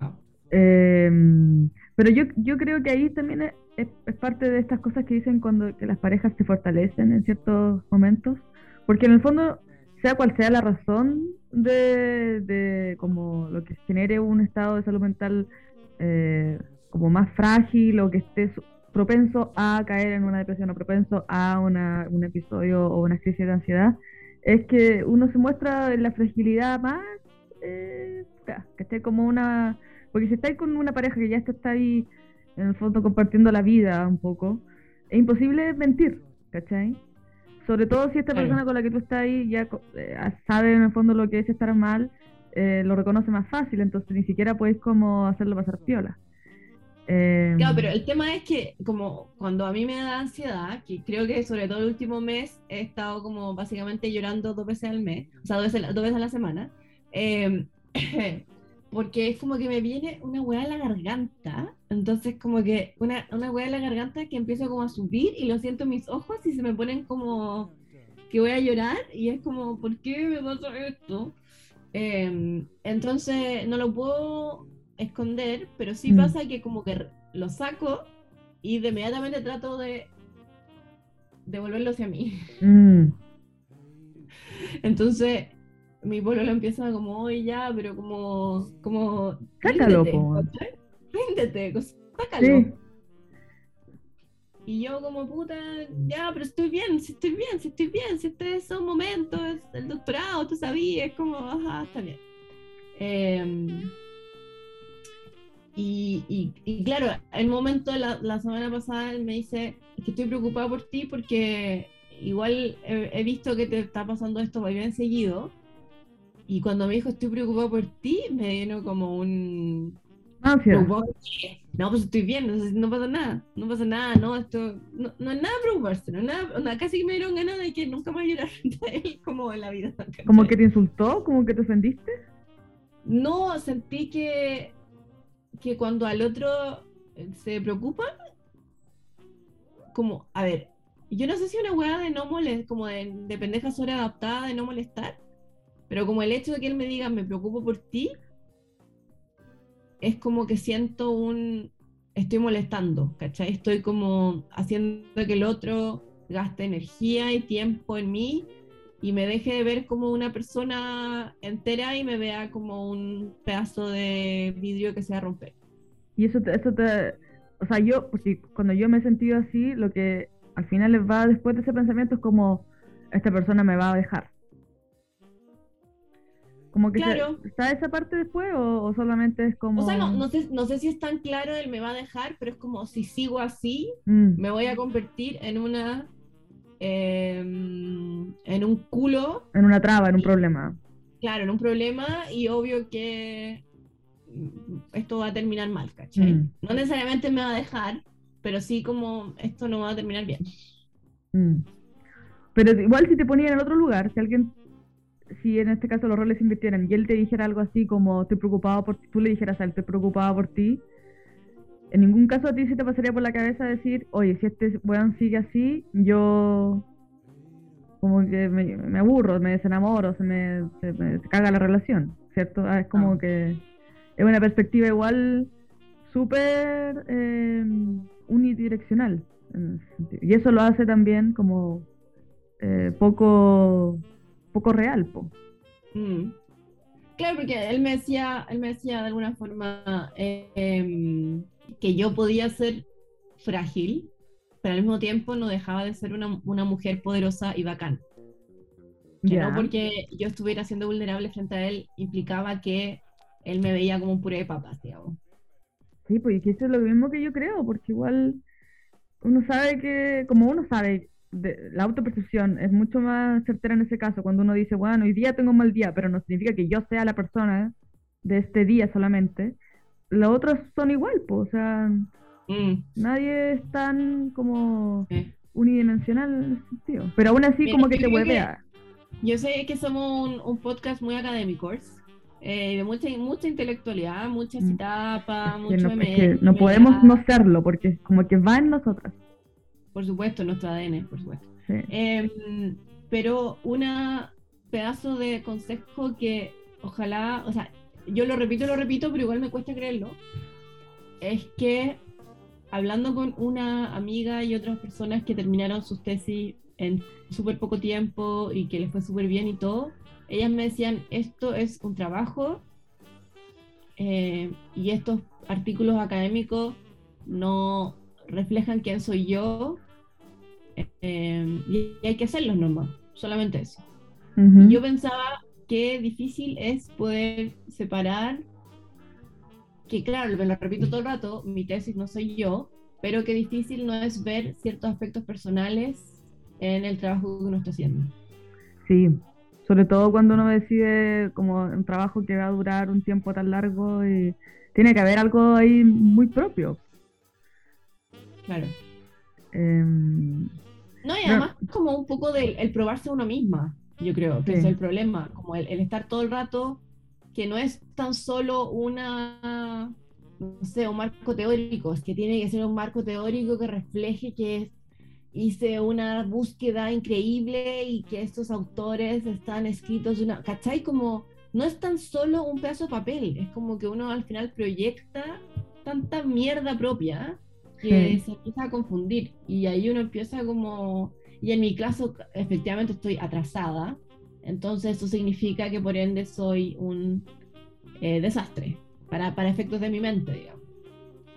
Ah. Em, pero yo, yo creo que ahí también es, es, parte de estas cosas que dicen cuando que las parejas se fortalecen en ciertos momentos, porque en el fondo, sea cual sea la razón de, de como lo que genere un estado de salud mental eh, como más frágil o que esté propenso a caer en una depresión o propenso a una, un episodio o una crisis de ansiedad, es que uno se muestra en la fragilidad más, eh, que esté como una... Porque si estáis con una pareja que ya está, ahí, en el fondo, compartiendo la vida un poco, es imposible mentir, ¿cachai? Sobre todo si esta persona con la que tú estás ahí ya eh, sabe en el fondo lo que es estar mal, eh, lo reconoce más fácil, entonces ni siquiera podéis como hacerlo pasar piola. Em, claro, pero el tema es que como cuando a mí me da ansiedad, que creo que sobre todo el último mes he estado como básicamente llorando dos veces al mes, o sea, dos veces, dos veces a la semana, em, porque es como que me viene una hueá en la garganta, entonces como que una, una hueá en la garganta que empiezo como a subir y lo siento en mis ojos y se me ponen como que voy a llorar y es como, ¿por qué me pasa esto? Em, entonces no lo puedo esconder, pero sí mm. pasa que como que lo saco y de inmediatamente trato de devolverlo hacia mí. Mm. Entonces, mi pueblo lo empieza como, hoy ya, pero como, como, sácalo, ríndete, sácalo. Y yo como puta, ya, pero estoy bien, si estoy bien, si estoy bien, si este es un momento, es el doctorado, tú sabías, como, ajá, está bien. Eh, y, y, claro, el momento, la, la semana pasada, él me dice que estoy preocupada por ti porque igual he, visto que te está pasando esto muy bien seguido. Y cuando me dijo estoy preocupada por ti, me vino como un... No, pues estoy bien, no, pasa nada, no pasa nada, no, esto, no, no es nada preocuparse, no es nada, casi que me dieron ganas de que nunca más llorar él como en la vida. ¿Como que te insultó? ¿Como que te ofendiste? No, sentí que que cuando al otro eh, se preocupan, como, a ver, yo no sé si una weá de no molestar, como de, de pendeja sobreadaptada, de no molestar, pero como el hecho de que él me diga, me preocupo por ti, es como que siento un, estoy molestando, ¿cachai? Estoy como haciendo que el otro gaste energía y tiempo en mí y me deje de ver como una persona entera y me vea como un pedazo de vidrio que se va a romper. Y eso te, eso te, o sea, yo, porque cuando yo me he sentido así, lo que al final les va después de ese pensamiento es como, esta persona me va a dejar. Como que claro. ¿Está esa parte después o, solamente es como.? O sea, no, no, sé, no sé si es tan claro el me va a dejar, pero es como si sigo así, mm. me voy a convertir en una Em, en un culo. En una traba, en un problema. Claro, en un problema y obvio que esto va a terminar mal, ¿cachai? Mm. No necesariamente me va a dejar, pero sí como esto no va a terminar bien. Mm. Pero igual si te ponía en otro lugar, si alguien, si en este caso los roles se invirtieran y él te dijera algo así como estoy preocupado por ti, tú le dijeras a él estoy preocupado por ti, en ningún caso a ti se te pasaría por la cabeza decir, oye, si este weón sigue así, yo como que me, aburro, me desenamoro, se me, se caga la relación, ¿cierto? Ah, es como que es una perspectiva igual súper eh, unidireccional. Y eso lo hace también como eh, poco, poco real. Po. Mm. Claro, porque él me decía, él me decía de alguna forma em, que yo podía ser frágil, pero al mismo tiempo no dejaba de ser una, una mujer poderosa y bacán. Que no porque yo estuviera siendo vulnerable frente a él implicaba que él me veía como un puré de papas, digamos. Sí, pues que eso es lo mismo que yo creo, porque igual uno sabe que, como uno sabe, la autopercepción es mucho más certera en ese caso, cuando uno dice, bueno, hoy día tengo un mal día, pero no significa que yo sea la persona de este día solamente. Los otros son igual, pues, o sea, mm. nadie es tan como unidimensional en ese sentido. Pero aún así, como que te huevea. Yo sé que somos un, podcast muy académicos, eh, de mucha, mucha intelectualidad, mucha mm. citapa, mucho no, no podemos no serlo, porque como que va en nosotras. Por supuesto, nuestro ADN, por supuesto. Em, pero una pedazo de consejo que ojalá, o sea, yo lo repito, lo repito, pero igual me cuesta creerlo, es que hablando con una amiga y otras personas que terminaron sus tesis en súper poco tiempo y que les fue súper bien y todo, ellas me decían, esto es un trabajo eh, y estos artículos académicos no reflejan quién soy yo eh, y hay que hacerlos nomás, solamente eso. y yo pensaba que difícil es poder separar, que claro, me lo repito todo el rato, mi tesis no soy yo, pero que difícil no es ver ciertos aspectos personales en el trabajo que uno está haciendo. Sí, sobre todo cuando uno decide como un trabajo que va a durar un tiempo tan largo y tiene que haber algo ahí muy propio. Claro. Em, no, y además como un poco del el probarse a uno misma, yo creo, que es el problema, como el, estar todo el rato, que no es tan solo una, no sé, un marco teórico, es que tiene que ser un marco teórico que refleje que hice una búsqueda increíble y que estos autores están escritos de una, ¿cachai? Como no es tan solo un pedazo de papel, es como que uno al final proyecta tanta mierda propia que se empieza a confundir y ahí uno empieza como, y en mi caso efectivamente estoy atrasada, entonces eso significa que por ende soy un eh, desastre para, para efectos de mi mente, digamos.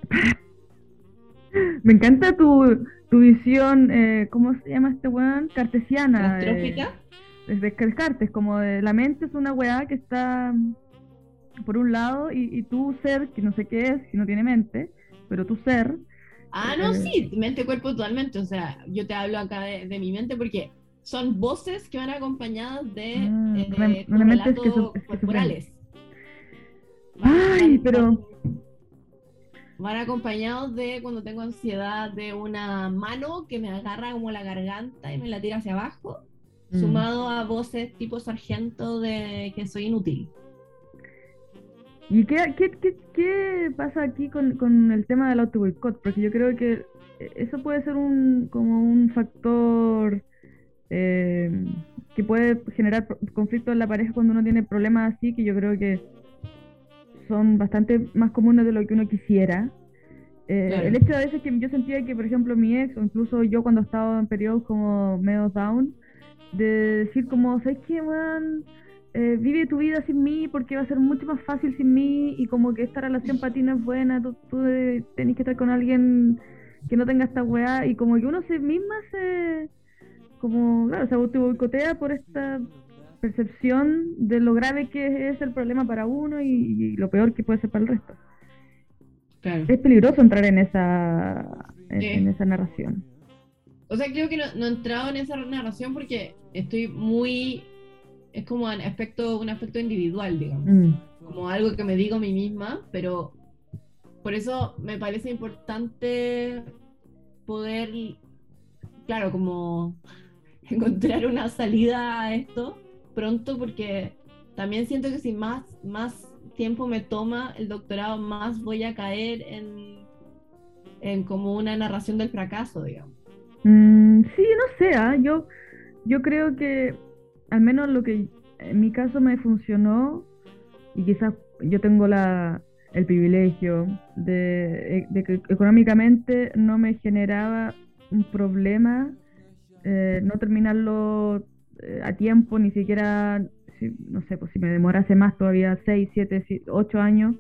Me encanta tu, tu visión, eh, ¿cómo se llama este weón? Cartesiana. ¿Astrófica? desde Descartes, como de la mente es una weá que está por un lado y, y tu ser, que no sé qué es, que no tiene mente, pero tu ser Ah, no, sí, mente, cuerpo totalmente. O sea, yo te hablo acá de, mi mente porque son voces que van acompañadas de, eh, relatos corporales. Ay, pero... Van acompañados de cuando tengo ansiedad de una mano que me agarra como la garganta y me la tira hacia abajo, mm. sumado a voces tipo sargento de que soy inútil. ¿Y qué, qué, qué, qué pasa aquí con, con, el tema del auto boicot? Porque yo creo que eso puede ser un, como un factor eh, que puede generar conflictos en la pareja cuando uno tiene problemas así, que yo creo que son bastante más comunes de lo que uno quisiera. Eh, el hecho de a veces que yo sentía que, por ejemplo, mi ex, o incluso yo cuando estaba en periodos como medio down, de decir como, ¿sabes qué, man? Eh, vive tu vida sin mí porque va a ser mucho más fácil sin mí y como que esta relación para ti no es buena, tú, tú tenés que estar con alguien que no tenga esta weá y como que uno se misma se como claro, se boicotea por esta percepción de lo grave que es el problema para uno y, lo peor que puede ser para el resto. Es peligroso entrar en esa en, esa narración. O sea, creo que no, no he entrado en esa narración porque estoy muy es como un aspecto, un aspecto individual, digamos, mm. como algo que me digo a mí misma, pero por eso me parece importante poder, claro, como encontrar una salida a esto pronto, porque también siento que si más, más tiempo me toma el doctorado, más voy a caer en, en como una narración del fracaso, digamos. Mm, sí, no sé, ¿ah? yo, yo creo que al menos lo que en mi caso me funcionó, y quizás yo tengo la, el privilegio, de, que económicamente no me generaba un problema eh, no terminarlo eh, a tiempo, ni siquiera, no sé, pues si me demorase más todavía 6, 7, 8 años.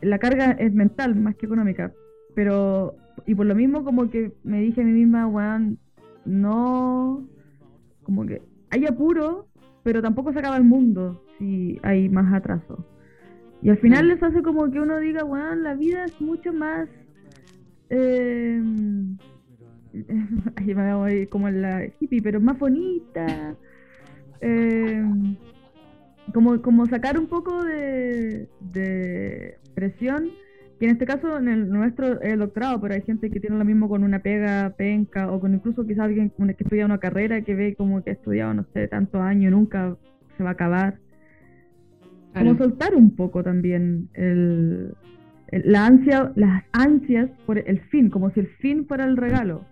la carga es mental más que económica, pero, y por lo mismo como que me dije a mí misma, weón, no, como que hay apuro, pero tampoco se acaba el mundo si hay más atraso. Y al final les hace como que uno diga, weón, la vida es mucho más... Eh, ahí me voy como en la hippie, pero más bonita. Eh, como, como sacar un poco de, de presión, que en este caso en el nuestro es el doctorado, pero hay gente que tiene lo mismo con una pega penca o con incluso quizás alguien que estudia una carrera que ve como que ha estudiado, no sé, tantos años, nunca se va a acabar. Como soltar un poco también el, la ansia, las ansias por el fin, como si el fin fuera el regalo.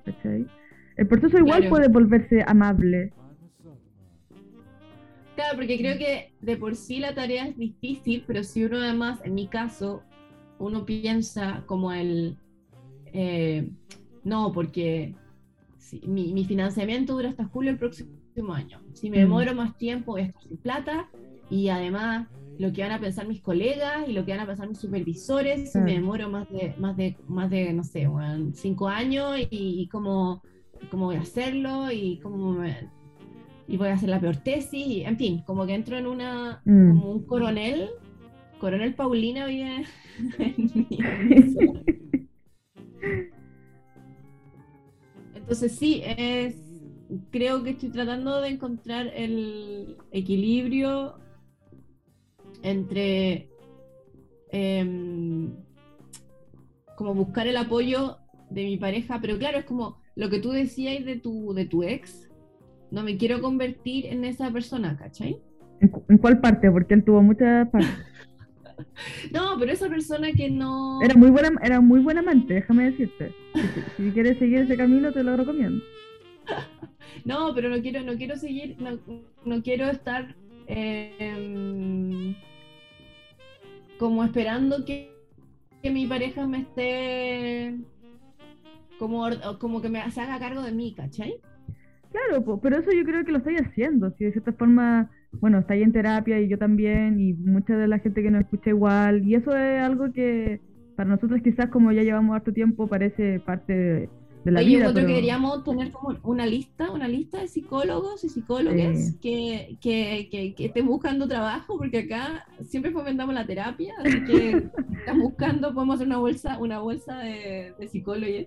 El proceso igual puede volverse amable. Claro, porque creo que de por sí la tarea es difícil, pero si uno además, en mi caso, uno piensa como el, eh, no, porque mi, financiamiento dura hasta julio del próximo año. Si me mm. demoro más tiempo, voy a estar sin plata y además lo que van a pensar mis colegas y lo que van a pensar mis supervisores si me demoro más de, más de, más de no sé, cinco años y, cómo, cómo, voy a hacerlo y cómo y voy a hacer la peor tesis, y, en fin, como que entro en una, mm. como un coronel, coronel Paulina vive Entonces sí, es, creo que estoy tratando de encontrar el equilibrio entre em, como buscar el apoyo de mi pareja, pero claro, es como lo que tú decías de tu, de tu ex, no me quiero convertir en esa persona, ¿cachai? ¿En, cuál parte? Porque él tuvo muchas partes. no, pero esa persona que no... Era muy buena, era muy buena amante, déjame decirte. Si, quieres seguir ese camino, te lo recomiendo. no, pero no quiero, no quiero seguir, no, quiero estar... Eh, como esperando que, mi pareja me esté como, como que me se haga cargo de mí, ¿cachai? Claro, pero eso yo creo que lo estoy haciendo, si de cierta forma, bueno, está ahí en terapia y yo también, y mucha de la gente que nos escucha igual, y eso es algo que para nosotros quizás como ya llevamos harto tiempo parece parte de, de la vida. Yo creo que deberíamos tener como una lista, una lista de psicólogos y psicólogas que, que, que, estén buscando trabajo, porque acá siempre fomentamos la terapia, así que están buscando, podemos hacer una bolsa, una bolsa de, de psicólogos.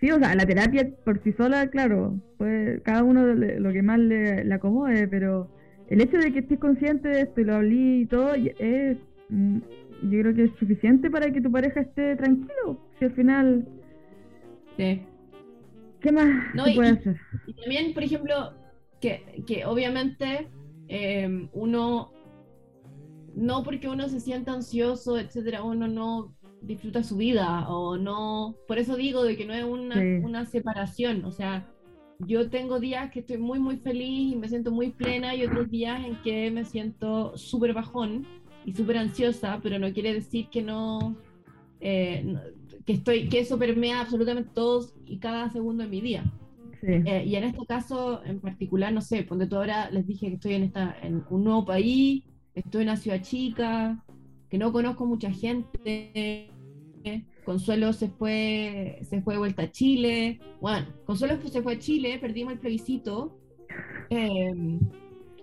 Sí, o sea, la terapia por sí sola, claro, pues cada uno lo que más le, acomode, pero el hecho de que estés consciente de esto y lo hablé y todo, es, mm, yo creo que es suficiente para que tu pareja esté tranquilo. Si al final ¿Qué más no, puede hacer? Y también, por ejemplo, que, que obviamente em, uno, no porque uno se sienta ansioso, etcétera, uno no disfruta su vida o no, por eso digo de que no es una, una separación, o sea, yo tengo días que estoy muy, muy feliz y me siento muy plena y otros días en que me siento súper bajón y súper ansiosa, pero no quiere decir que no, eh, que, estoy, que eso permea absolutamente todos y cada segundo de mi día. Eh, y en este caso en particular, no sé, ponte tú ahora les dije que estoy en, esta, en un nuevo país, estoy en una ciudad chica, que no conozco mucha gente. Consuelo se fue, se fue de vuelta a Chile. Bueno, Consuelo se fue a Chile, perdimos el plebiscito. Em,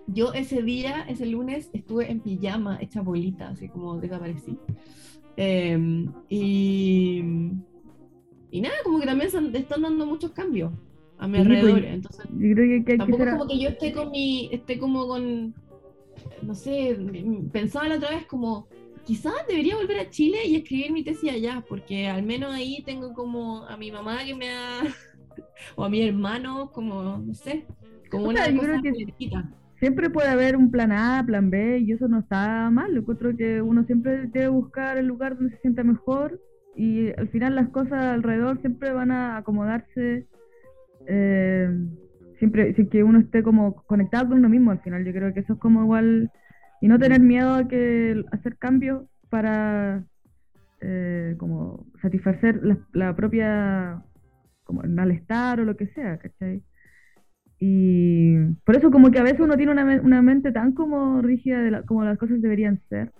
yo ese día, ese lunes, estuve en pijama, hecha bolita, así como desaparecí. Em, y, y nada, como que también están, están dando muchos cambios a mi alrededor. Pues, Entonces, yo creo que, tampoco es como que yo esté con mi, esté como con, no sé, pensaba la otra vez como, quizás debería volver a Chile y escribir mi tesis allá, porque al menos ahí tengo como a mi mamá que me ha, o a mi hermano, como, no sé, como una cosa que siempre puede haber un plan A, plan B, y eso no está mal. Encuentro que uno siempre debe buscar el lugar donde se sienta mejor y al final las cosas alrededor siempre van a acomodarse. Eh, siempre sin que uno esté como conectado con uno mismo al final. Yo creo que eso es como igual y no tener miedo a que hacer cambios para eh, como satisfacer la, propia como el malestar o lo que sea, ¿cachai? Y por eso como que a veces uno tiene una, una mente tan como rígida de como las cosas deberían ser.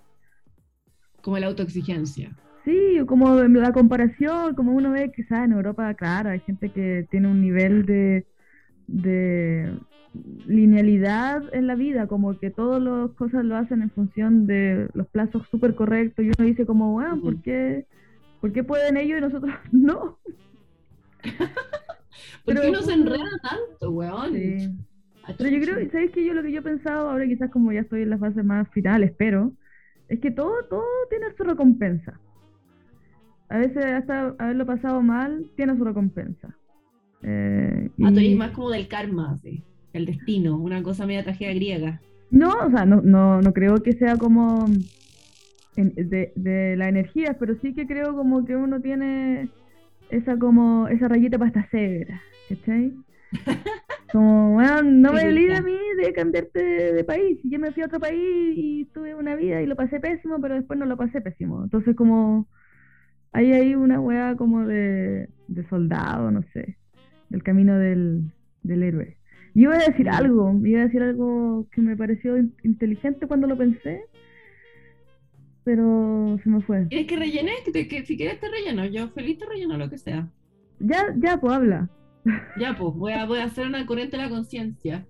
Como la autoexigencia. Sí, como la comparación, como uno ve quizás en Europa, claro, hay gente que tiene un nivel de, de linealidad en la vida, como que todas las cosas lo hacen en función de los plazos súper correctos y uno dice como, bueno, ¿por qué, ¿por qué pueden ellos y nosotros no? ¿Por qué uno se enreda tanto, weón? Pero yo creo, ¿sabes qué? Yo lo que yo he pensado, ahora quizás como ya estoy en la fase más final, espero, es que todo, todo tiene su recompensa. A veces hasta haberlo pasado mal tiene su recompensa. Eh, ah, y... más como del karma, sí. el destino, una cosa media tragedia griega. No, o sea, no, no, no creo que sea como de, de la energía, pero sí que creo como que uno tiene esa como esa rayita para esta cebra, ¿cachai? Como, bueno, no me olvide a mí de cambiarte de, país. Yo me fui a otro país y tuve una vida y lo pasé pésimo, pero después no lo pasé pésimo. Entonces, como, hay ahí una wea como de, de soldado, no sé, del camino del, del héroe. Yo iba a decir algo, iba a decir algo que me pareció inteligente cuando lo pensé, pero se me fue. ¿Quieres que rellene? Que, si quieres te relleno, yo feliz te relleno lo que sea. Ya, ya, pues habla. Ya, pues, voy a, voy a hacer una corriente de la conciencia.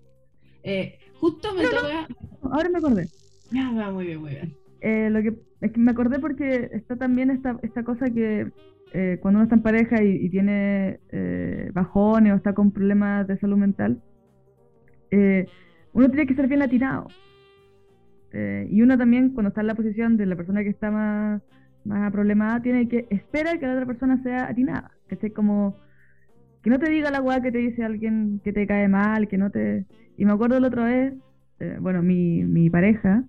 Eh, justo me toca... Ahora me acordé. Ya, va, muy bien, muy bien. Eh, lo que es que me acordé porque está también esta, esta cosa que eh, cuando uno está en pareja y, tiene eh, bajones o está con problemas de salud mental, uno tiene que ser bien atinado. y uno también, cuando está en la posición de la persona que está más, más problemada, tiene que esperar que la otra persona sea atinada. Que esté como que no te diga la weá que te dice alguien que te cae mal, que no te... Y me acuerdo la otra vez, eh, bueno, mi, mi pareja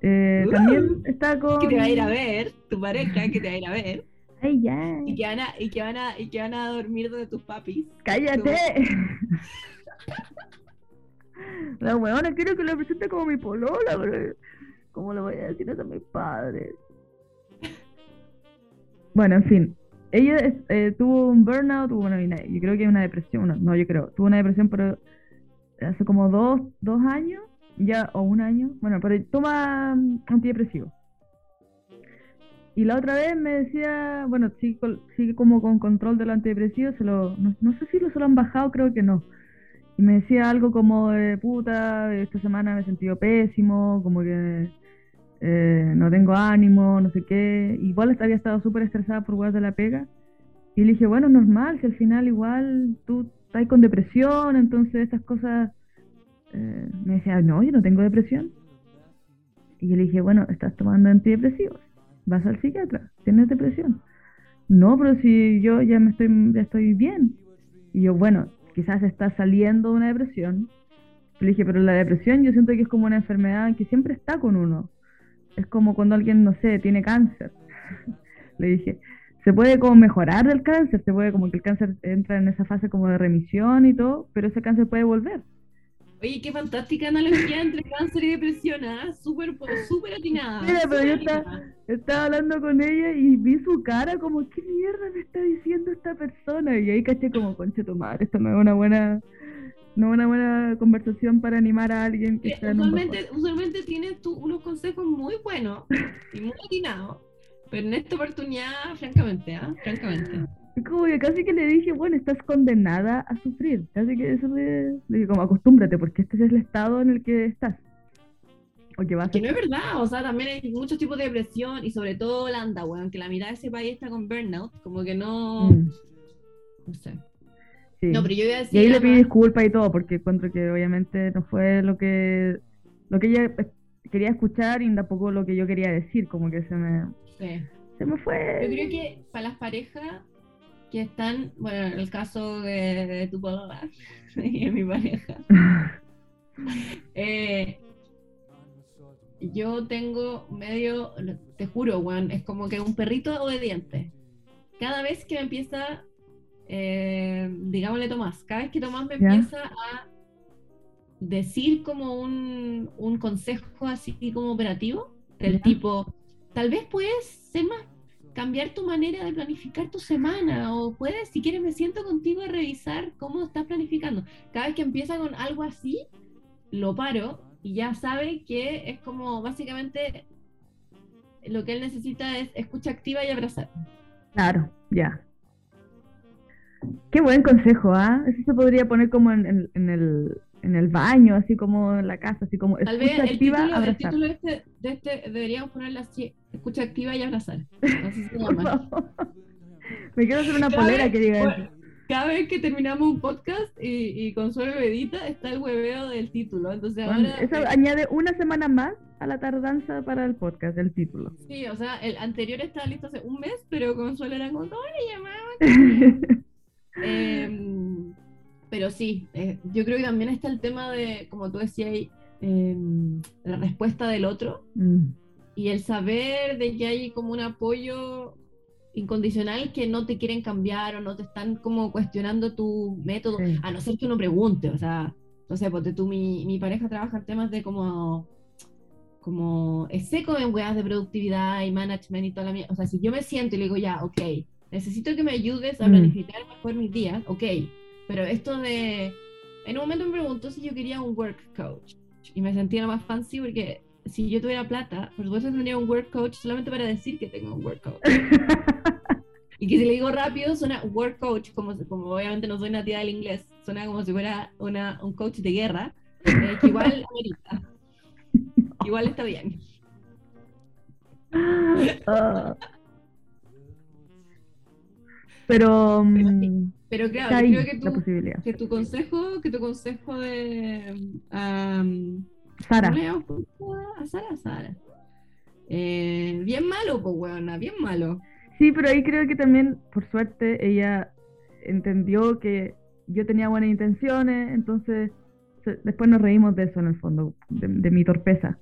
eh, también está con... Que te va a ir a ver, tu pareja que te va a ir a ver. Ay, ya. Y que van a, y que van a, y que van a dormir donde tus papis. ¡Cállate! la weona quiero que la presente como mi polola, pero ¿cómo le voy a decir eso a mis padres? Bueno, en fin, ella eh, tuvo un burnout, bueno, yo creo que una depresión, no, yo creo, tuvo una depresión, pero hace como dos, dos años, ya, o un año, bueno, pero toma antidepresivo. Y la otra vez me decía, bueno, sigue, como con control del antidepresivo, se lo, no, sé si lo se lo han bajado, creo que no. Y me decía algo como, de puta, esta semana me he sentido pésimo, como que eh, no tengo ánimo, no sé qué. Igual había estado súper estresada por jugar de la pega. Y le dije, bueno, normal, si al final igual tú estás con depresión, entonces estas cosas... Eh, me decía, no, yo no tengo depresión. Y yo le dije, bueno, estás tomando antidepresivos, vas al psiquiatra, tienes depresión. No, pero si yo ya me estoy, ya estoy bien. Y yo, bueno, quizás estás saliendo de una depresión. Le dije, pero la depresión yo siento que es como una enfermedad que siempre está con uno es como cuando alguien, no sé, tiene cáncer. Le dije, se puede como mejorar del cáncer, se puede como que el cáncer entra en esa fase como de remisión y todo, pero ese cáncer puede volver. Oye, qué fantástica analogía entre cáncer y depresión, ¿ah? Súper, súper atinada. Mira, pero yo estaba, estaba, hablando con ella y vi su cara como, ¿qué mierda me está diciendo esta persona? Y ahí caché como, concha tu madre, esto no es una buena no una buena conversación para animar a alguien que está usualmente, en un usualmente tienes tú unos consejos muy buenos y muy atinados, pero en esta oportunidad, francamente, ¿ah? Francamente. Como que casi que le dije, bueno, estás condenada a sufrir. Casi que eso le, le dije, como acostúmbrate, porque este es el estado en el que estás. O que, vas que no es verdad, o sea, también hay muchos tipos de depresión y sobre todo Holanda, weón, que la mitad de ese país está con burnout, como que no. Mm. No sé. No, pero yo Y ahí le pido disculpas y todo, porque encuentro que obviamente no fue lo que lo que ella quería escuchar y tampoco lo que yo quería decir, como que se me, se me fue. Yo creo que para las parejas que están, bueno, en el caso de, tu papá y de mi pareja, eh, yo tengo medio, te juro, Juan, es como que un perrito obediente. Cada vez que me empieza eh, digámosle Tomás, cada vez que Tomás me empieza a decir como un, un, consejo así como operativo, del tipo, tal vez puedes ser más, cambiar tu manera de planificar tu semana o puedes, si quieres, me siento contigo a revisar cómo estás planificando. Cada vez que empieza con algo así, lo paro y ya sabe que es como básicamente lo que él necesita es escucha activa y abrazar. Claro, ya. Qué buen consejo, ¿ah? Eso se podría poner como en, el, en el baño, así como en la casa, así como Tal vez el título, el título este, de este deberíamos ponerle así, escucha activa y abrazar. Así se llama. Me quiero hacer una polera que diga eso. Cada vez que terminamos un podcast y, y Consuelo edita, está el hueveo del título. Entonces ahora... Eso añade una semana más a la tardanza para el podcast, del título. Sí, o sea, el anterior estaba listo hace un mes, pero Consuelo era como, ¿cómo le llamaban? Em, pero sí, eh, yo creo que también está el tema de, como tú decías, eh, la respuesta del otro mm. y el saber de que hay como un apoyo incondicional que no te quieren cambiar o no te están como cuestionando tu método, a no ser que uno pregunte, o sea, no sé, porque tú, mi, mi pareja trabaja en temas de como como es seco en weas de productividad y management y toda la mierda. O sea, si yo me siento y le digo, ya, ok, necesito que me ayudes a mm. planificar mejor mis días, ok, pero esto de... En un momento me preguntó si yo quería un work coach y me sentía más fancy porque si yo tuviera plata, por supuesto tendría un work coach solamente para decir que tengo un work coach. y que si le digo rápido suena work coach, como, como obviamente no soy nativa del inglés, suena como si fuera una, un coach de guerra, eh, que igual amerita. Igual está bien. Ah. Pero, mm, pero, claro, creo que tu, que tu consejo, que tu consejo de Sara. A Sara, Sara. Eh, bien malo, pues weona, bien malo. Sí, pero ahí creo que también, por suerte, ella entendió que yo tenía buenas intenciones, entonces después nos reímos de eso en el fondo, de, mi torpeza.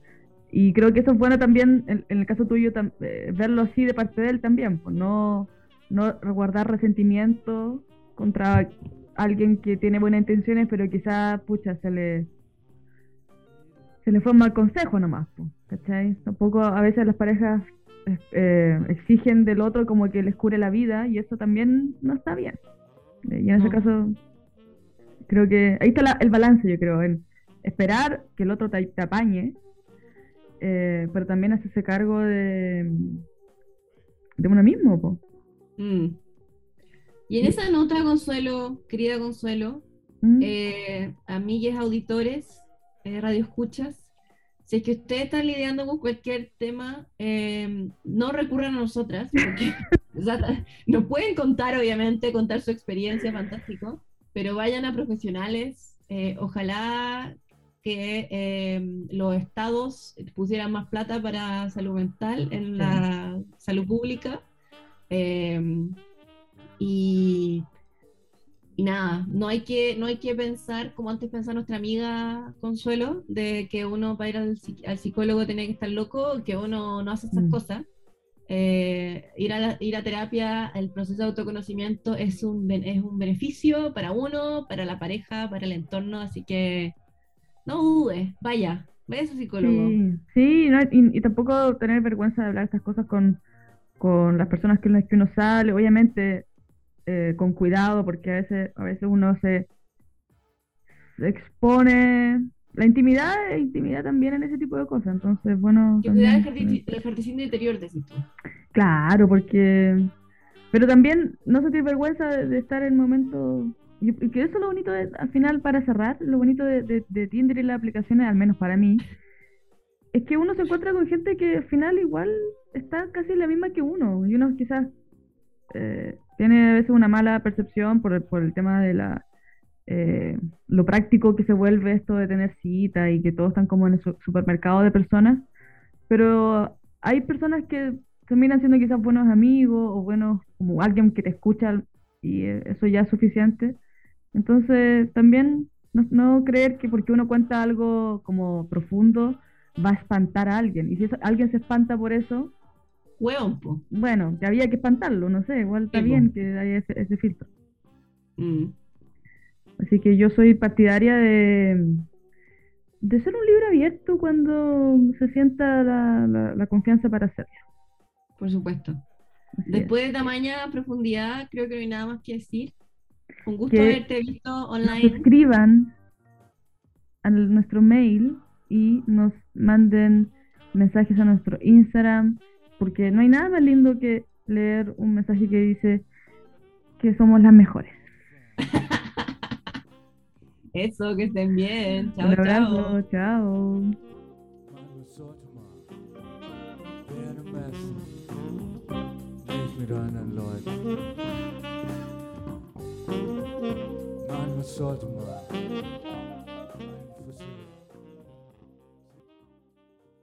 Y creo que eso es bueno también, en, el caso tuyo, eh, verlo así de parte de él también, pues no no guardar resentimiento contra alguien que tiene buenas intenciones, pero quizá, pucha, se le se le fue un mal consejo nomás, ¿cachai? Tampoco a veces las parejas eh, exigen del otro como que les cure la vida y eso también no está bien. Y en ese caso, creo que ahí está el balance, yo creo, en esperar que el otro te, apañe, eh, pero también hacerse cargo de, de uno mismo, pues. Mm. Y en esa nota, Consuelo, querida Consuelo, mm. eh, amigues auditores, eh, radio escuchas, si es que ustedes están lidiando con cualquier tema, eh, no recurran a nosotras, porque nos pueden contar, obviamente, contar su experiencia, fantástico, pero vayan a profesionales, eh, ojalá que los estados pusieran más plata para salud mental en la salud pública Em, y, nada, no hay, que, no hay que pensar como antes pensaba nuestra amiga Consuelo, de que uno para ir al, psicólogo tiene que estar loco, que uno no hace esas mm. cosas. Eh, ir, a ir a terapia, el proceso de autoconocimiento es un, es un beneficio para uno, para la pareja, para el entorno, así que no dudes, vaya, vaya a su psicólogo. Sí, y, y, tampoco tener vergüenza de hablar estas cosas con, con las personas con las que uno sale, obviamente eh, con cuidado, porque a veces, a veces uno se, expone. La intimidad es intimidad también en ese tipo de cosas, entonces, bueno. Cuidar el ejercicio interior, decís tú. Claro, porque. Pero también no se tiene vergüenza de, estar en momentos. Y que eso es lo bonito, al final, para cerrar, lo bonito de, de, de Tinder y las aplicaciones, al menos para mí, es que uno se encuentra con gente que al final igual está casi la misma que uno. Y uno quizás eh, tiene a veces una mala percepción por el, por el tema de la eh, lo práctico que se vuelve esto de tener cita y que todos están como en el supermercado de personas. Pero hay personas que terminan siendo quizás buenos amigos o buenos como alguien que te escucha y eh, eso ya es suficiente. Entonces también no, no creer que porque uno cuenta algo como profundo, va a espantar a alguien. Y si alguien se espanta por eso, bueno, que había que espantarlo, no sé, igual está bien que haya ese, filtro. Mm. Así que yo soy partidaria de, de ser un libro abierto cuando se sienta la, la, confianza para hacerlo. Por supuesto. Después de tamaña profundidad, creo que no hay nada más que decir. Un gusto haberte visto online. Nos escriban a nuestro mail y nos manden mensajes a nuestro Instagram, porque no hay nada más lindo que leer un mensaje que dice que somos las mejores. Eso, que estén bien. Chao, chao. Chao. sollte man